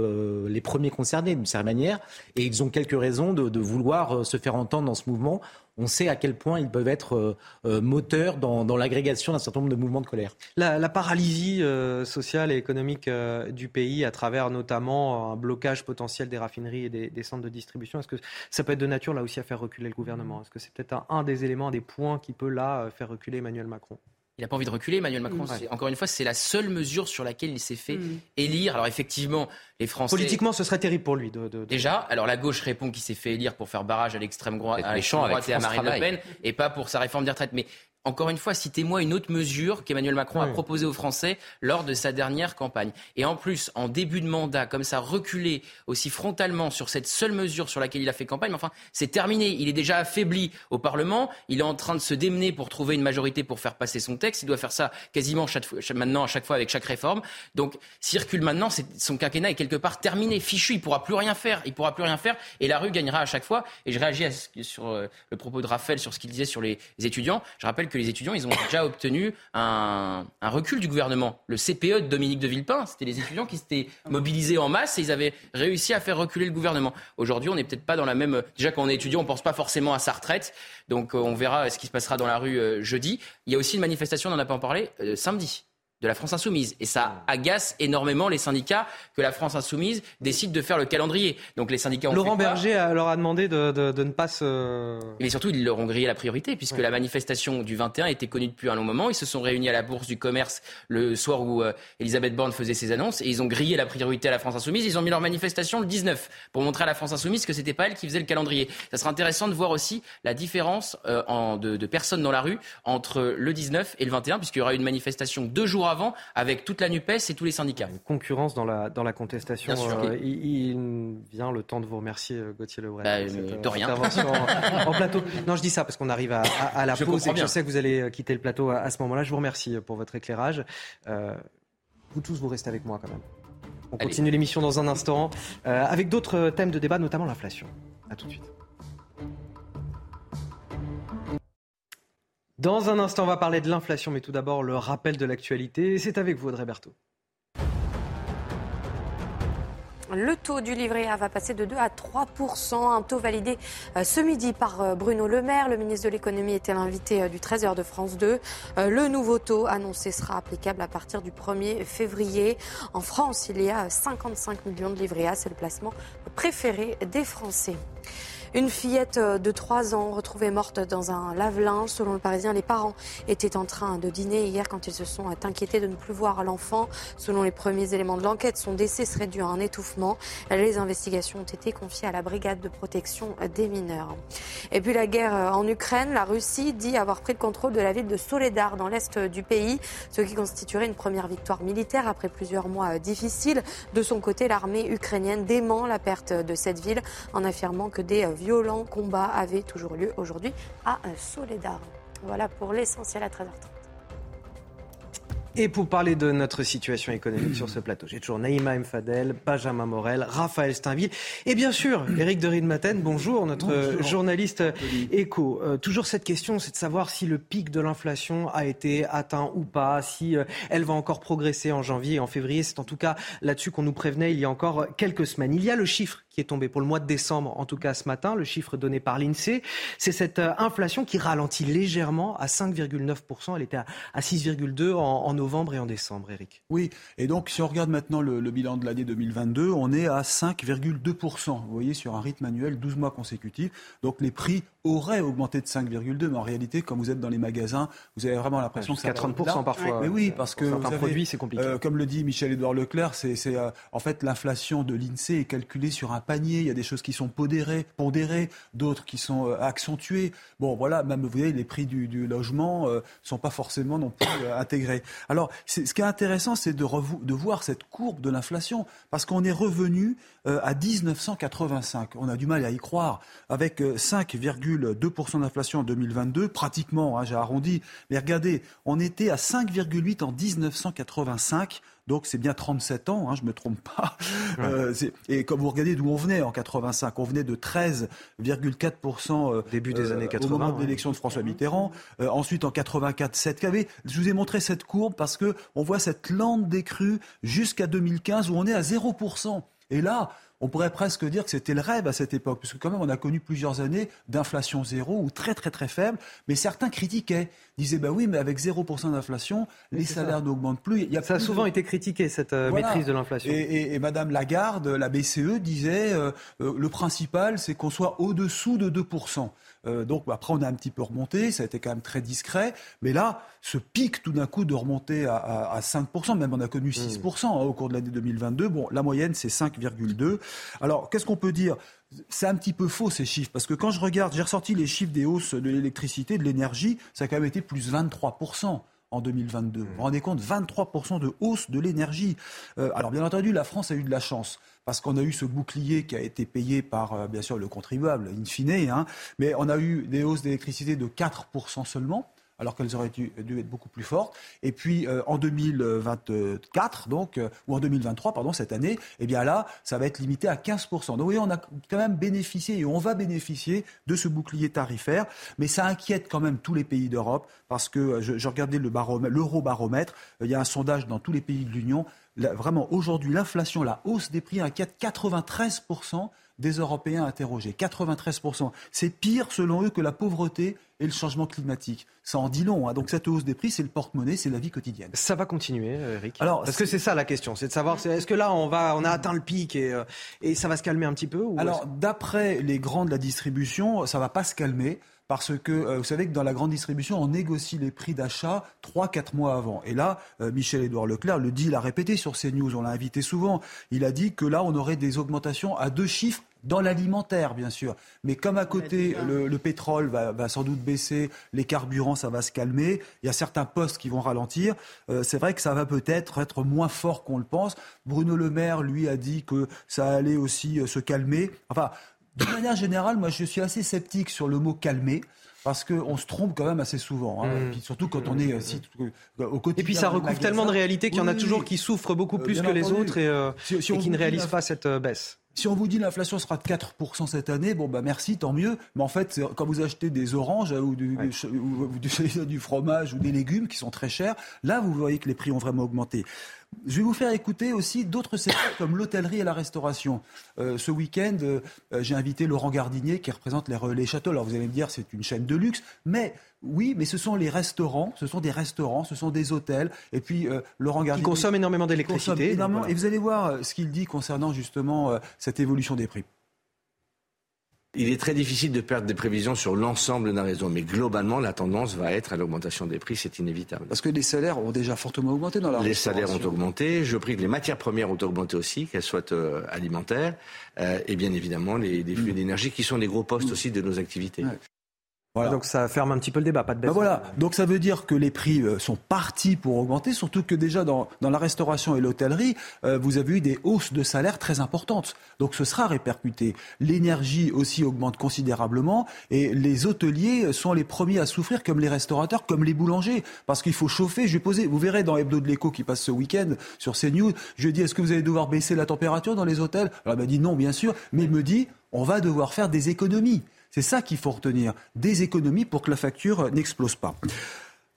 les premiers concernés d'une certaine manière et ils ont quelques raisons de vouloir se faire entendre dans ce mouvement on sait à quel point ils peuvent être moteurs dans, l'agrégation d'un certain nombre de mouvements de colère. La, paralysie sociale et économique du pays, à travers notamment un blocage potentiel des raffineries et des, centres de distribution, est-ce que ça peut être de nature là aussi à faire reculer le gouvernement? Est-ce que c'est peut-être un, des éléments, un des points qui peut là faire reculer Emmanuel Macron? Il n'a pas envie de reculer, Emmanuel Macron. Mmh. Encore une fois, c'est la seule mesure sur laquelle il s'est fait mmh. élire. Alors effectivement, les Français... Politiquement, ce serait terrible pour lui. De, de, de... Déjà, alors la gauche répond qu'il s'est fait élire pour faire barrage à l'extrême droite, à droite et à Marine Le Pen, et pas pour sa réforme des retraites. Mais encore une fois, citez-moi une autre mesure qu'Emmanuel Macron a proposée aux Français lors de sa dernière campagne. Et en plus, en début de mandat, comme ça, reculer aussi frontalement sur cette seule mesure sur laquelle il a fait campagne, mais enfin, c'est terminé. Il est déjà affaibli au Parlement. Il est en train de se démener pour trouver une majorité pour faire passer son texte. Il doit faire ça quasiment chaque, maintenant, à chaque fois, avec chaque réforme. Donc, circule maintenant, son quinquennat est quelque part terminé, fichu. Il pourra plus rien faire. Il pourra plus rien faire. Et la rue gagnera à chaque fois. Et je réagis à ce, sur euh, le propos de Raphaël sur ce qu'il disait sur les étudiants. Je rappelle que les étudiants, ils ont déjà obtenu un, recul du gouvernement. Le CPE de Dominique de Villepin, c'était les étudiants qui s'étaient mobilisés en masse et ils avaient réussi à faire reculer le gouvernement. Aujourd'hui, on n'est peut-être pas dans la même. Déjà, quand on est étudiant, on pense pas forcément à sa retraite. Donc, euh, on verra ce qui se passera dans la rue euh, jeudi. Il y a aussi une manifestation, on n'en a pas parlé, euh, samedi de la France insoumise. Et ça agace énormément les syndicats que la France insoumise décide de faire le calendrier. Donc les syndicats ont Laurent Berger leur a demandé de, de, de, ne pas se... Mais surtout, ils leur ont grillé la priorité, puisque ouais. la manifestation du 21 était connue depuis un long moment. Ils se sont réunis à la Bourse du Commerce le soir où euh, Elisabeth Borne faisait ses annonces, et ils ont grillé la priorité à la France insoumise. Ils ont mis leur manifestation le 19, pour montrer à la France insoumise que c'était pas elle qui faisait le calendrier. Ça sera intéressant de voir aussi la différence euh, en, de, de personnes dans la rue entre le 19 et le 21, puisqu'il y aura une manifestation deux jours avant avec toute la NUPES et tous les syndicats. Une concurrence dans la, dans la contestation. Euh, il, il, vient le temps de vous remercier, euh, Gauthier Lebret. Bah, de rien. En, en, plateau. Non, je dis ça parce qu'on arrive à, à, à la je pause et que bien. je sais que vous allez euh, quitter le plateau à, à ce moment-là. Je vous remercie pour votre éclairage. Euh, vous tous, vous restez avec moi quand même. On allez. continue l'émission dans un instant euh, avec d'autres thèmes de débat, notamment l'inflation. À tout de suite. Dans un instant, on va parler de l'inflation, mais tout d'abord le rappel de l'actualité. C'est avec vous, Audrey Berthaud. Le taux du livret A va passer de 2 à 3% un taux validé euh, ce midi par euh, Bruno Le Maire. Le ministre de l'économie était l'invité euh, du 13h de France 2. Le nouveau taux annoncé sera applicable à partir du 1er février. En France, il y a 55 millions de livrets A. C'est le placement préféré des Français. Une fillette de 3 ans retrouvée morte dans un lave-linge. Selon le Parisien, les parents étaient en train de dîner hier quand ils se sont inquiétés de ne plus voir l'enfant. Selon les premiers éléments de l'enquête, son décès serait dû à un étouffement. Les investigations ont été confiées à la brigade de protection des mineurs. Et puis la guerre en Ukraine, la Russie dit avoir pris le contrôle de la ville de Soledar dans l'est du pays, ce qui constituerait une première victoire militaire après plusieurs mois difficiles. De son côté, l'armée ukrainienne dément la perte de cette ville en affirmant que des violents combats avaient toujours lieu aujourd'hui à Soledar. Voilà pour l'essentiel à 13h30. Et pour parler de notre situation économique sur ce plateau, j'ai toujours Naïma Mfadel, Benjamin Morel, Raphaël Steinville et bien sûr Éric de Ridmaten, bonjour, notre journaliste éco. Euh, toujours cette question, c'est de savoir si le pic de l'inflation a été atteint ou pas, si euh, elle va encore progresser en janvier et en février. C'est en tout cas là-dessus qu'on nous prévenait il y a encore quelques semaines. Il y a le chiffre qui est tombé pour le mois de décembre, en tout cas ce matin, le chiffre donné par l'INSEE. C'est cette euh, inflation qui ralentit légèrement à 5,9%. Elle était à 6,2% en novembre et en décembre, Eric. Oui, et donc si on regarde maintenant le, bilan de l'année 2022, on est à 5,2%. Vous voyez, sur un rythme annuel, 12 mois consécutifs. Donc les prix auraient augmenté de 5,2, mais en réalité, quand vous êtes dans les magasins, vous avez vraiment l'impression que à 30% parfois. Mais oui, parce que un produit, c'est compliqué. Euh, comme le dit Michel-Édouard Leclerc, c'est euh, en fait l'inflation de l'Insee est calculée sur un panier. Il y a des choses qui sont pondérées, pondérées d'autres qui sont euh, accentuées. Bon, voilà, même vous voyez, les prix du, du logement ne sont pas forcément non plus intégrés. Alors, ce qui est intéressant, c'est de, de, voir cette courbe de l'inflation, parce qu'on est revenu euh, à 1985. On a du mal à y croire, avec 5,2% euh, d'inflation en 2022, pratiquement, hein, j'ai arrondi, mais regardez, on était à 5,8 en 1985. Donc c'est bien 37 ans, hein, je ne me trompe pas. Euh, et comme vous regardez d'où on venait en 85, on venait de 13,4% euh, début des années 80 au moment de l'élection de François Mitterrand. Euh, ensuite en 84, 7 kV. Je vous ai montré cette courbe parce que on voit cette lente décrue jusqu'à 2015 où on est à 0%. Et là, on pourrait presque dire que c'était le rêve à cette époque, puisque quand même on a connu plusieurs années d'inflation zéro ou très très très faible, mais certains critiquaient, disaient bah oui, mais avec 0% d'inflation, les salaires n'augmentent plus. Il y a ça a souvent été critiqué cette euh, maîtrise de l'inflation. Et, Madame Lagarde, la BCE disait euh, euh, le principal c'est qu'on soit au-dessous de 2%. Euh, donc après, on a un petit peu remonté, ça a été quand même très discret. Mais là, ce pic tout d'un coup de remonter à, 5%, même on a connu 6% hein, au cours de l'année 2022. Bon, la moyenne, c'est 5,2. Alors, qu'est-ce qu'on peut dire? C'est un petit peu faux ces chiffres, parce que quand je regarde, j'ai ressorti les chiffres des hausses de l'électricité, de l'énergie, ça a quand même été plus 23% en 2022. Vous vous rendez compte 23% de hausse de l'énergie. Euh, alors bien entendu, la France a eu de la chance parce qu'on a eu ce bouclier qui a été payé par, euh, bien sûr, le contribuable, in fine, hein, mais on a eu des hausses d'électricité de 4% seulement alors qu'elles auraient dû, être beaucoup plus fortes. Et puis euh, en 2024, donc, euh, ou en 2023, pardon, cette année, eh bien là, ça va être limité à 15%. Donc vous voyez, on a quand même bénéficié et on va bénéficier de ce bouclier tarifaire, mais ça inquiète quand même tous les pays d'Europe parce que je, je regardais l'eurobaromètre, il y a un sondage dans tous les pays de l'Union. Vraiment, aujourd'hui, l'inflation, la hausse des prix inquiète 93% des Européens interrogés. 93%. C'est pire, selon eux, que la pauvreté et le changement climatique. Ça en dit long. Hein. Donc cette hausse des prix, c'est le porte-monnaie, c'est la vie quotidienne. Ça va continuer, euh, Eric? Alors, Parce que c'est ça la question, c'est de savoir, est-ce que là, on, va, on a atteint le pic et, euh, et ça va se calmer un petit peu Alors, d'après les grands de la distribution, ça va pas se calmer parce que euh, vous savez que dans la grande distribution, on négocie les prix d'achat 3-4 mois avant. Et là, Michel-Édouard Leclerc le dit, il a répété sur CNews, on l'a invité souvent, il a dit que là, on aurait des augmentations à deux chiffres dans l'alimentaire, bien sûr. Mais comme à côté, le, pétrole va, sans doute baisser, les carburants, ça va se calmer, il y a certains postes qui vont ralentir, euh, c'est vrai que ça va peut-être être moins fort qu'on le pense. Bruno Le Maire, lui, a dit que ça allait aussi euh, se calmer. Enfin, de manière générale, moi, je suis assez sceptique sur le mot calmer parce qu'on se trompe quand même assez souvent. Hein. Mm. puis surtout quand on est euh, si, au quotidien. Et puis ça recouvre tellement de réalités qu'il y en a toujours qui souffrent beaucoup plus que les autres et, et qui ne réalisent pas cette baisse. Si on vous dit l'inflation sera de 4% cette année, bon bah merci, tant mieux. Mais en fait, quand vous achetez des oranges ou du, du, fromage ou des légumes qui sont très chers, là vous voyez que les prix ont vraiment augmenté. Je vais vous faire écouter aussi d'autres secteurs comme l'hôtellerie et la restauration. Euh, ce week-end, euh, j'ai invité Laurent Gardinier qui représente les Relais Châteaux. Alors vous allez me dire, c'est une chaîne de luxe, mais oui, mais ce sont les restaurants, ce sont des restaurants, ce sont des hôtels. Et puis euh, Laurent Gardinier. Qui consomment énormément d'électricité. Et vous allez voir ce qu'il dit concernant justement cette évolution des prix. Il est très difficile de perdre des prévisions sur l'ensemble d'un réseau, mais globalement, la tendance va être à l'augmentation des prix, c'est inévitable. Parce que les salaires ont déjà fortement augmenté dans la Les salaires ont augmenté, je prie que les matières premières ont augmenté aussi, qu'elles soient euh, alimentaires, euh, et bien évidemment les, flux mm. d'énergie qui sont les gros postes aussi de nos activités. Donc ça ferme un petit peu le débat, pas de baisse. Ben voilà, donc ça veut dire que les prix euh, sont partis pour augmenter, surtout que déjà dans, dans la restauration et l'hôtellerie, euh, vous avez eu des hausses de salaire très importantes. Donc ce sera répercuté. L'énergie aussi augmente considérablement et les hôteliers sont les premiers à souffrir, comme les restaurateurs, comme les boulangers, parce qu'il faut chauffer. Je vais poser, vous verrez dans Hebdo de l'écho qui passe ce week-end sur CNews, je dis est-ce que vous allez devoir baisser la température dans les hôtels? Alors il m'a dit non, bien sûr, mais il me dit on va devoir faire des économies. C'est ça qu'il faut retenir, des économies pour que la facture n'explose pas.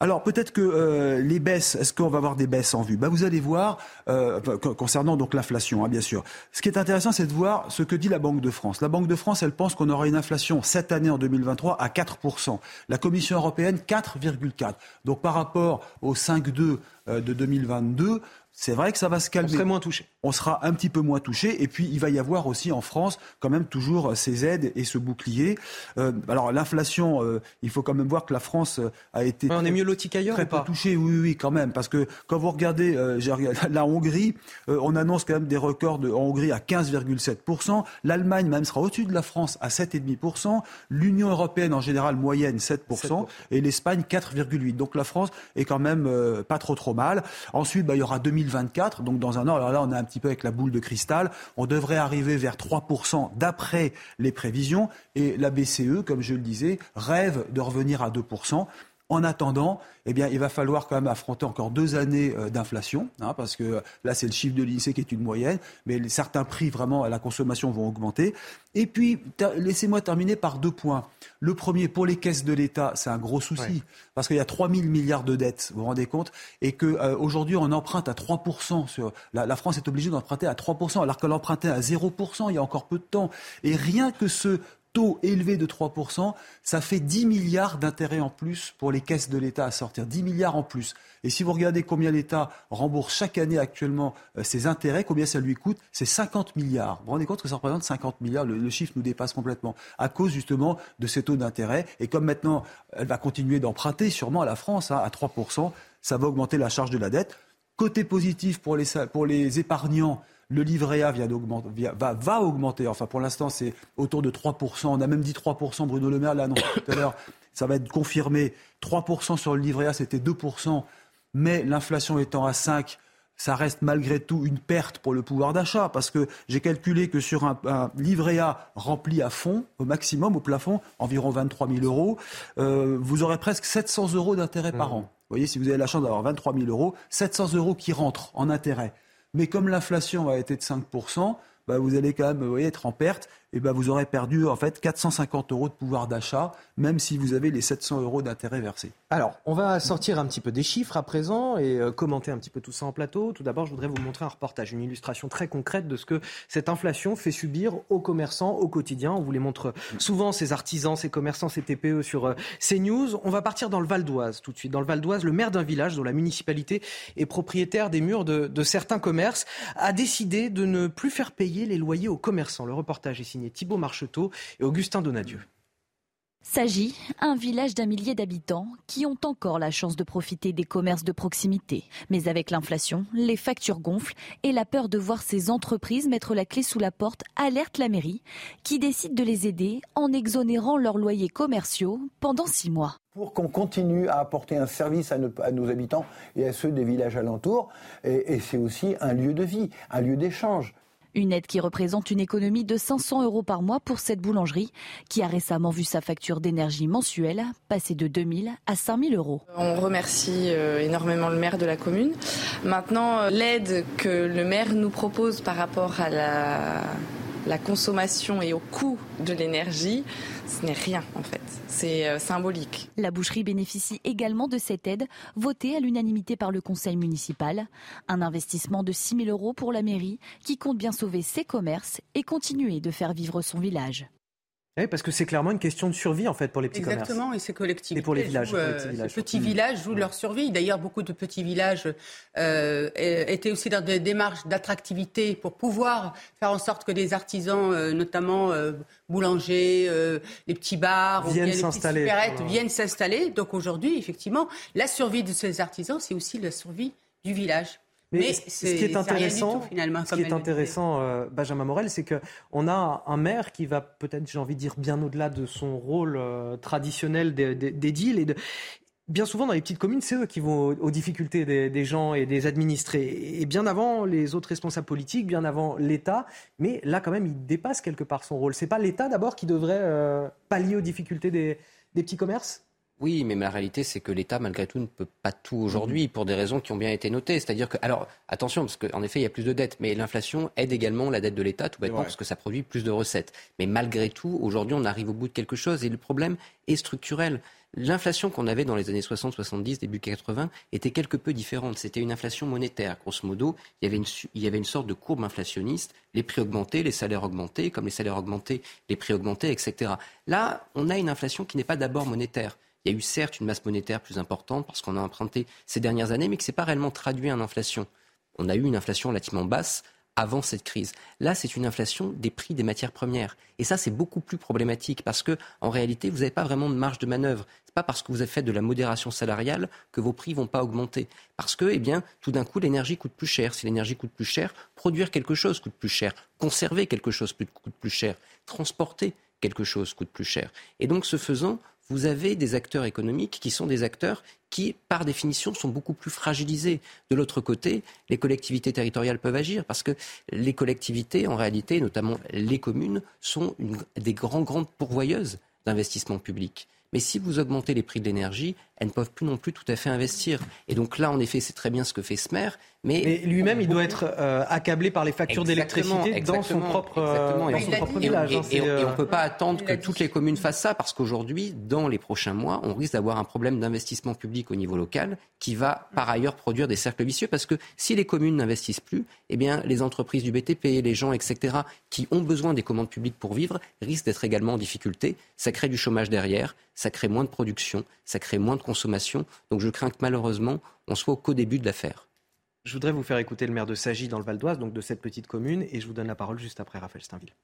Alors peut-être que euh, les baisses, est-ce qu'on va avoir des baisses en vue? Ben, Vous allez voir, euh, concernant donc l'inflation, hein, bien sûr. Ce qui est intéressant, c'est de voir ce que dit la Banque de France. La Banque de France, elle pense qu'on aura une inflation cette année en 2023 à 4%. La Commission européenne, 4,4%. Donc par rapport au 5,2 euh, de 2022, c'est vrai que ça va se calmer. On serait moins touché. On sera un petit peu moins touché. Et puis, il va y avoir aussi en France, quand même, toujours ces aides et ce bouclier. Euh, alors, l'inflation, euh, il faut quand même voir que la France euh, a été. on est mieux loti qu'ailleurs Très ou pas? peu touché, oui, oui, quand même. Parce que quand vous regardez la Hongrie, on annonce quand même des records de, en Hongrie à 15,7%. L'Allemagne, même, sera au-dessus de la France à 7,5%. L'Union européenne, en général, moyenne 7%. Et l'Espagne, 4,8%. Donc, la France est quand même pas trop, trop mal. Ensuite, bah, il y aura 2000 2024, donc dans un an, alors là on a un petit peu avec la boule de cristal, on devrait arriver vers 3% d'après les prévisions et la BCE, comme je le disais, rêve de revenir à 2%. En attendant, eh bien, il va falloir quand même affronter encore deux années euh, d'inflation, hein, parce que là, c'est le chiffre de l'INSEE qui est une moyenne, mais certains prix vraiment à la consommation vont augmenter. Et puis, laissez-moi terminer par deux points. Le premier, pour les caisses de l'État, c'est un gros souci, parce qu'il y a 3 000 milliards de dettes, vous vous rendez compte, et qu'aujourd'hui, euh, on emprunte à 3 sur, la, la, France est obligée d'emprunter à 3% alors qu'elle empruntait à 0% il y a encore peu de temps. Et rien que ce taux élevé de 3%, ça fait 10 milliards d'intérêts en plus pour les caisses de l'État à sortir. 10 milliards en plus. Et si vous regardez combien l'État rembourse chaque année actuellement euh, ses intérêts, combien ça lui coûte, c'est 50 milliards. Vous vous rendez compte que ça représente 50 milliards? Le, chiffre nous dépasse complètement à cause justement de ces taux d'intérêt. Et comme maintenant, elle va continuer d'emprunter sûrement à la France hein, à 3%, ça va augmenter la charge de la dette. Côté positif pour les, pour les épargnants, le livret A vient va, va, augmenter. Enfin, pour l'instant, c'est autour de 3%. On a même dit 3%. Bruno Le Maire l'a annoncé tout à l'heure. Ça va être confirmé. 3% sur le livret A, c'était 2%. Mais l'inflation étant à 5, ça reste malgré tout une perte pour le pouvoir d'achat, parce que j'ai calculé que sur un, livret A rempli à fond, au maximum, au plafond, environ 23 000 euros, euh, vous aurez presque 700 euros d'intérêt par mmh. an. Vous voyez, si vous avez la chance d'avoir 23 000 euros, 700 euros qui rentrent en intérêt. Mais comme l'inflation a été de 5%, bah, vous allez quand même être en perte et ben vous aurez perdu en fait 450 euros de pouvoir d'achat, même si vous avez les 700 euros d'intérêt versés. Alors, on va sortir un petit peu des chiffres à présent et euh, commenter un petit peu tout ça en plateau. Tout d'abord, je voudrais vous montrer un reportage, une illustration très concrète de ce que cette inflation fait subir aux commerçants au quotidien. On vous les montre souvent, ces artisans, ces commerçants, ces TPE sur euh, CNews. On va partir dans le Val d'Oise tout de suite. Dans le Val d'Oise, le maire d'un village dont la municipalité est propriétaire des murs de, de certains commerces a décidé de ne plus faire payer les loyers aux commerçants. Le reportage est signé Thibault Marcheteau et Augustin Donadieu. S'agit un village d'un millier d'habitants qui ont encore la chance de profiter des commerces de proximité. Mais avec l'inflation, les factures gonflent et la peur de voir ces entreprises mettre la clé sous la porte alerte la mairie qui décide de les aider en exonérant leurs loyers commerciaux pendant six mois pour qu'on continue à apporter un service à nos, habitants et à ceux des villages alentours. et c'est aussi un lieu de vie, un lieu d'échange. Une aide qui représente une économie de 500 euros par mois pour cette boulangerie qui a récemment vu sa facture d'énergie mensuelle passer de 2000 à 5000 euros. On remercie euh, énormément le maire de la commune. Maintenant, euh, l'aide que le maire nous propose par rapport à la la consommation et au coût de l'énergie, ce n'est rien en fait. C'est euh, symbolique. La boucherie bénéficie également de cette aide votée à l'unanimité par le conseil municipal. Un investissement de 6 000 euros pour la mairie qui compte bien sauver ses commerces et continuer de faire vivre son village. Oui, parce que c'est clairement une question de survie en fait pour les petits commerces. Exactement, et ces collectivités. Et pour les villages. Euh, petits villages, villages jouent leur survie. D'ailleurs, beaucoup de petits villages euh, étaient aussi dans des démarches d'attractivité pour pouvoir faire en sorte que des artisans, euh, notamment euh, boulangers, les petits bars, viennent ou s'installer. viennent s'installer. Donc aujourd'hui, effectivement, la survie de ces artisans, c'est aussi la survie du village. Mais, ce qui est intéressant, finalement, ce qui est intéressant, euh, Benjamin Morel, c'est qu'on a un maire qui va peut-être, j'ai envie de dire, bien au-delà de son rôle euh, traditionnel d'édile et de, bien souvent dans les petites communes, c'est eux qui vont aux, difficultés des, gens et des administrés. Et bien avant les autres responsables politiques, bien avant l'État. Mais là, quand même, il dépasse quelque part son rôle. C'est pas l'État d'abord qui devrait euh, pallier aux difficultés des petits commerces oui, mais la réalité, c'est que l'État, malgré tout, ne peut pas tout aujourd'hui pour des raisons qui ont bien été notées. C'est-à-dire que, alors, attention, parce qu'en effet, il y a plus de dettes, mais l'inflation aide également la dette de l'État, tout bêtement, parce que ça produit plus de recettes. Mais malgré tout, aujourd'hui, on arrive au bout de quelque chose et le problème est structurel. L'inflation qu'on avait dans les années 60, 70, début 80 était quelque peu différente. C'était une inflation monétaire. Grosso modo, il y, avait une, il y avait une sorte de courbe inflationniste. Les prix augmentaient, les salaires augmentaient. Comme les salaires augmentaient, les prix augmentaient, etc. Là, on a une inflation qui n'est pas d'abord monétaire. Il y a eu certes une masse monétaire plus importante parce qu'on a emprunté ces dernières années, mais qui ne s'est pas réellement traduit en inflation. On a eu une inflation relativement basse avant cette crise. Là, c'est une inflation des prix des matières premières. Et ça, c'est beaucoup plus problématique parce que, en réalité, vous n'avez pas vraiment de marge de manœuvre. Ce n'est pas parce que vous avez fait de la modération salariale que vos prix vont pas augmenter. Parce que, eh bien, tout d'un coup, l'énergie coûte plus cher. Si l'énergie coûte plus cher, produire quelque chose coûte plus cher. Conserver quelque chose coûte plus cher. Transporter quelque chose coûte plus cher. Et donc, ce faisant, vous avez des acteurs économiques qui sont des acteurs qui, par définition, sont beaucoup plus fragilisés. De l'autre côté, les collectivités territoriales peuvent agir parce que les collectivités, en réalité, notamment les communes, sont des grands, grandes pourvoyeuses d'investissements publics. Mais si vous augmentez les prix de l'énergie, elles ne peuvent plus non plus tout à fait investir. Et donc là, en effet, c'est très bien ce que fait SMER. Mais, lui-même, il doit être euh, accablé par les factures d'électricité dans son propre, euh, village. Hein, et, on ne euh, peut pas attendre que toutes les communes fassent ça parce qu'aujourd'hui, dans les prochains mois, on risque d'avoir un problème d'investissement public au niveau local qui va par ailleurs produire des cercles vicieux parce que si les communes n'investissent plus, eh bien, les entreprises du BTP, les gens, etc., qui ont besoin des commandes publiques pour vivre, risquent d'être également en difficulté. Ça crée du chômage derrière, ça crée moins de production, ça crée moins de consommation. Donc je crains que malheureusement, on soit qu'au début de l'affaire. Je voudrais vous faire écouter le maire de Sagy dans le Val d'Oise, donc de cette petite commune, et je vous donne la parole juste après Raphaël Steinville.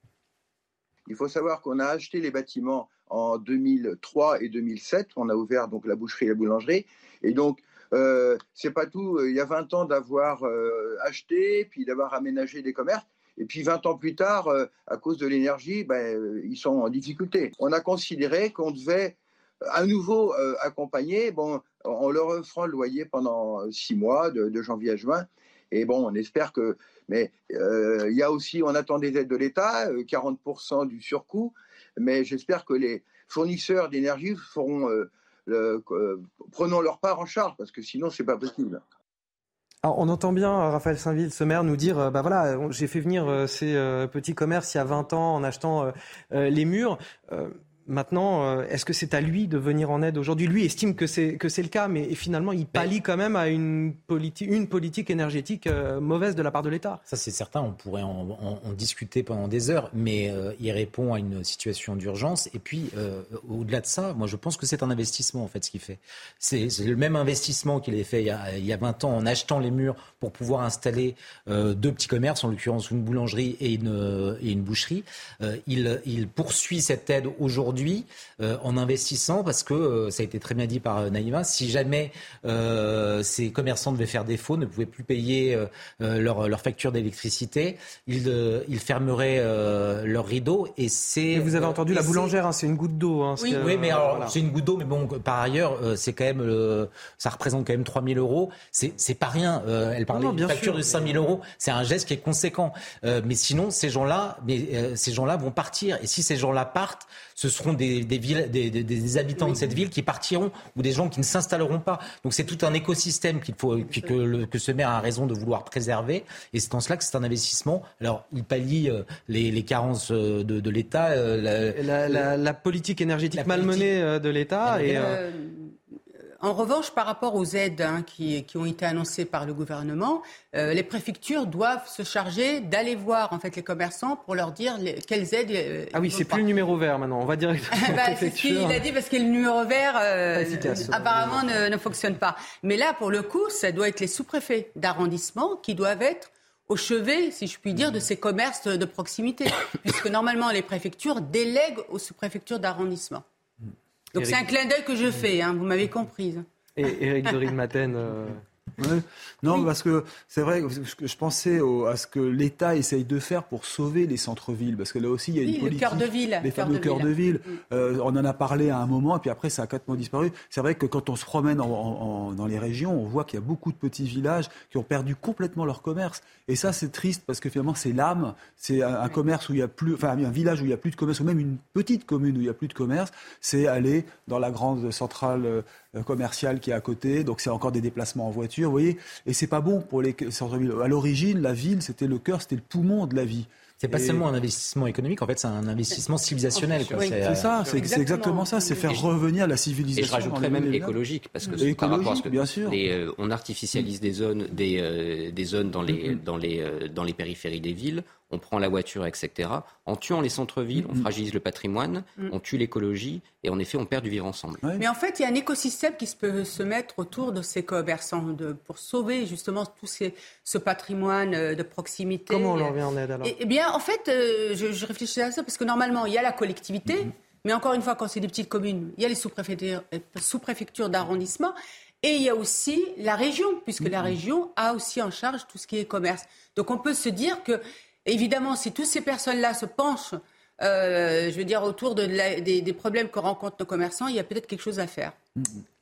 Il faut savoir qu'on a acheté les bâtiments en 2003 et 2007. On a ouvert donc la boucherie et la boulangerie. Et donc, euh, c'est pas tout. Il y a 20 ans d'avoir euh, acheté, puis d'avoir aménagé des commerces. Et puis 20 ans plus tard, euh, à cause de l'énergie, ben, ils sont en difficulté. On a considéré qu'on devait à nouveau euh, accompagner, bon, leur offrant le loyer pendant six mois, de, janvier à juin. Et bon, on espère que. Mais euh, il y a aussi, on attend des aides de l'État, 40% du surcoût. Mais j'espère que les fournisseurs d'énergie feront, prenons leur part en charge, parce que sinon, c'est pas possible. Alors, on entend bien euh, Raphaël Saint-Ville, ce maire, nous dire euh, bah voilà, j'ai fait venir euh, ces petits commerces il y a 20 ans en achetant les murs. Maintenant, euh, est-ce que c'est à lui de venir en aide aujourd'hui? Lui estime que c'est que c'est le cas, mais finalement, il pallie quand même à une, politique une politique énergétique euh, mauvaise de la part de l'État. Ça, c'est certain. On pourrait en, discuter pendant des heures, mais euh, il répond à une situation d'urgence. Et puis, au-delà de ça, moi, je pense que c'est un investissement en fait ce qu'il fait. C'est le même investissement qu'il a fait il y a, il y a 20 ans en achetant les murs pour pouvoir installer deux petits commerces, en l'occurrence une boulangerie et une, et une boucherie. il, il poursuit cette aide aujourd'hui euh, en investissant parce que euh, ça a été très bien dit par euh, Naïma, si jamais ces commerçants devaient faire défaut, ne pouvaient plus payer leur, leur, facture d'électricité, ils, ils fermeraient leur rideau et c'est. Vous avez entendu la boulangère, hein, c'est une goutte d'eau. Hein, oui, oui, mais c'est une goutte d'eau, mais bon, par ailleurs, c'est quand même, ça représente quand même 3000 euros. C'est pas rien. elle parlait d'une facture de 5000 euros. C'est un geste qui est conséquent. mais sinon, ces gens-là, mais ces gens-là vont partir. Et si ces gens-là partent, ce seront des, des, habitants de cette ville qui partiront ou des gens qui ne s'installeront pas. Donc c'est tout un écosystème qu'il faut que, que, ce maire a raison de vouloir préserver. Et c'est en cela que c'est un investissement. Alors il pallie euh, les, carences euh, de, l'État. Euh, la, politique énergétique malmenée de l'État. Et, en revanche, par rapport aux aides hein, qui, ont été annoncées par le gouvernement, euh, les préfectures doivent se charger d'aller voir en fait les commerçants pour leur dire quelles aides. Euh, ah oui, c'est plus le numéro vert maintenant. On va directement. bah, c'est ce qu'il a dit parce que le numéro vert euh, apparemment ne, ne, fonctionne pas. Mais là, pour le coup, ça doit être les sous-préfets d'arrondissement qui doivent être au chevet, si je puis dire, de ces commerces de proximité, puisque normalement les préfectures délèguent aux sous-préfectures d'arrondissement. Donc c'est un clin d'œil que je fais, hein, vous m'avez comprise. Et Eric de Maten, euh, Non, parce que c'est vrai que je pensais à ce que l'État essaye de faire pour sauver les centres-villes, parce que là aussi il y a une oui, politique. Le cœur de ville. Les fameux cœurs de ville. Mm. Euh, on en a parlé à un moment, et puis après ça a complètement disparu. C'est vrai que quand on se promène dans les régions, on voit qu'il y a beaucoup de petits villages qui ont perdu complètement leur commerce. Et ça, c'est triste parce que finalement, c'est l'âme. C'est un, commerce où il y a plus, enfin un village où il y a plus de commerce, ou même une petite commune où il y a plus de commerce. C'est aller dans la grande centrale euh, commerciale qui est à côté. Donc c'est encore des déplacements en voiture, vous voyez. Et c'est pas bon pour les centres-villes. À l'origine, la ville, c'était le cœur, c'était le poumon de la vie. C'est pas seulement un investissement économique, en fait, c'est un investissement civilisationnel. C'est ça, c'est exactement, ça, c'est faire revenir la civilisation. Et je rajouterais même écologique, parce que par rapport à ce que bien sûr. Euh, on artificialise des zones, des, euh, des zones dans les, dans les, dans les périphéries des villes on prend la voiture, etc. En tuant les centres-villes, on fragilise le patrimoine, mm. on tue l'écologie et en effet, on perd du vivre ensemble. Mais en fait, il y a un écosystème qui peut se mettre autour de ces commerçants de, pour sauver justement tout ce patrimoine euh, de proximité. Comment on leur vient en aide alors? Eh bien, en fait, euh, je, réfléchis à ça parce que normalement, il y a la collectivité. Mais encore une fois, quand c'est des petites communes, il y a les sous-préfectures sous d'arrondissement. Et il y a aussi la région, puisque la région a aussi en charge tout ce qui est commerce. Donc on peut se dire que évidemment, si toutes ces personnes-là se penchent, euh, je veux dire, autour des, problèmes que rencontrent nos commerçants, il y a peut-être quelque chose à faire.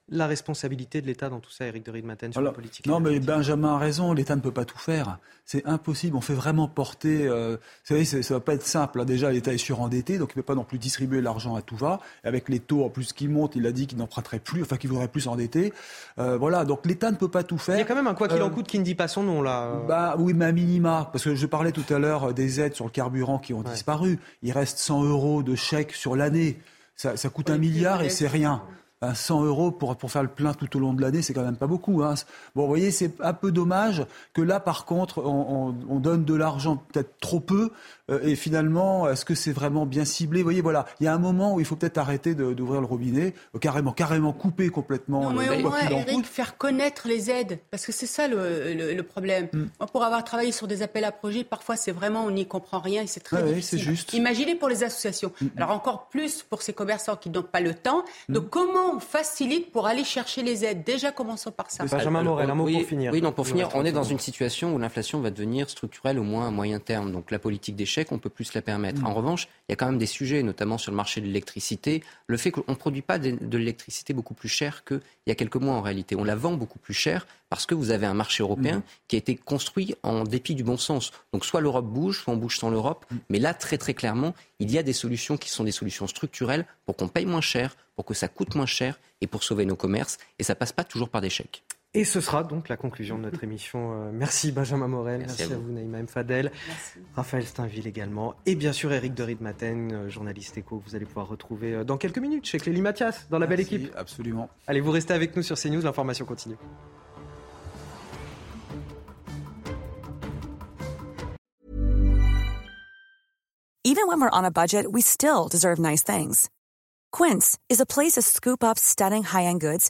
La responsabilité de l'État dans tout ça, Eric de Riedmaten, sur la politique. Non, mais Benjamin a raison, l'État ne peut pas tout faire. C'est impossible. On fait vraiment porter. Euh, vous savez, ça ne va pas être simple. Déjà, l'État est surendetté, donc il ne peut pas non plus distribuer l'argent à tout va. avec les taux en plus qui montent, il a dit qu'il n'emprunterait plus, enfin qu'il voudrait plus s'endetter. Euh, voilà, donc l'État ne peut pas tout faire. Il y a quand même un quoi qu'il en coûte qui ne dit pas son nom là. Bah oui, mais à minima, parce que je parlais tout à l'heure des aides sur le carburant qui ont disparu. Il reste 100 euros de chèques sur l'année. Ça, coûte un milliard et c'est rien. 100 euros pour, pour faire le plein tout au long de l'année, c'est quand même pas beaucoup. Hein. Bon, vous voyez, c'est un peu dommage que là, par contre, on, on donne de l'argent peut-être trop peu euh, et finalement, est-ce que c'est vraiment bien ciblé? Vous voyez, voilà, il y a un moment où il faut peut-être arrêter d'ouvrir le robinet, euh, carrément, carrément couper complètement. Non, mais au moins, Eric, faire connaître les aides, parce que c'est ça le, problème. Mm. pour avoir travaillé sur des appels à projets, parfois c'est vraiment on n'y comprend rien et c'est très difficile. juste. Imaginez pour les associations. Mm, mm. Alors encore plus pour ces commerçants qui n'ont pas le temps. Donc comment on facilite pour aller chercher les aides? Déjà commençons par ça. Benjamin Morel, un mot pour finir. Oui, non, pour finir, on est dans une situation où l'inflation va devenir structurelle au moins à moyen terme. Donc la politique des qu'on peut plus se la permettre. En mm. revanche, il y a quand même des sujets, notamment sur le marché de l'électricité. Le fait qu'on ne produit pas de, l'électricité beaucoup plus cher qu'il y a quelques mois en réalité. On la vend beaucoup plus cher parce que vous avez un marché européen mm. qui a été construit en dépit du bon sens. Donc soit l'Europe bouge, soit on bouge sans l'Europe. Mm. Mais là, très très clairement, il y a des solutions qui sont des solutions structurelles pour qu'on paye moins cher, pour que ça coûte moins cher et pour sauver nos commerces. Et ça passe pas toujours par des chèques. Et ce sera donc la conclusion de notre émission. Euh, merci Benjamin Morel, merci, à, vous. Naïma M. Fadel, Raphaël Steinville également, et bien sûr Eric de Riedmaten, euh, journaliste éco, que vous allez pouvoir retrouver euh, dans quelques minutes chez Clélie Mathias, dans la belle équipe. Absolument. Allez, vous restez avec nous sur CNews, l'information continue. Even when we're on a budget, we still deserve nice things. Quince is a place to scoop up stunning high-end goods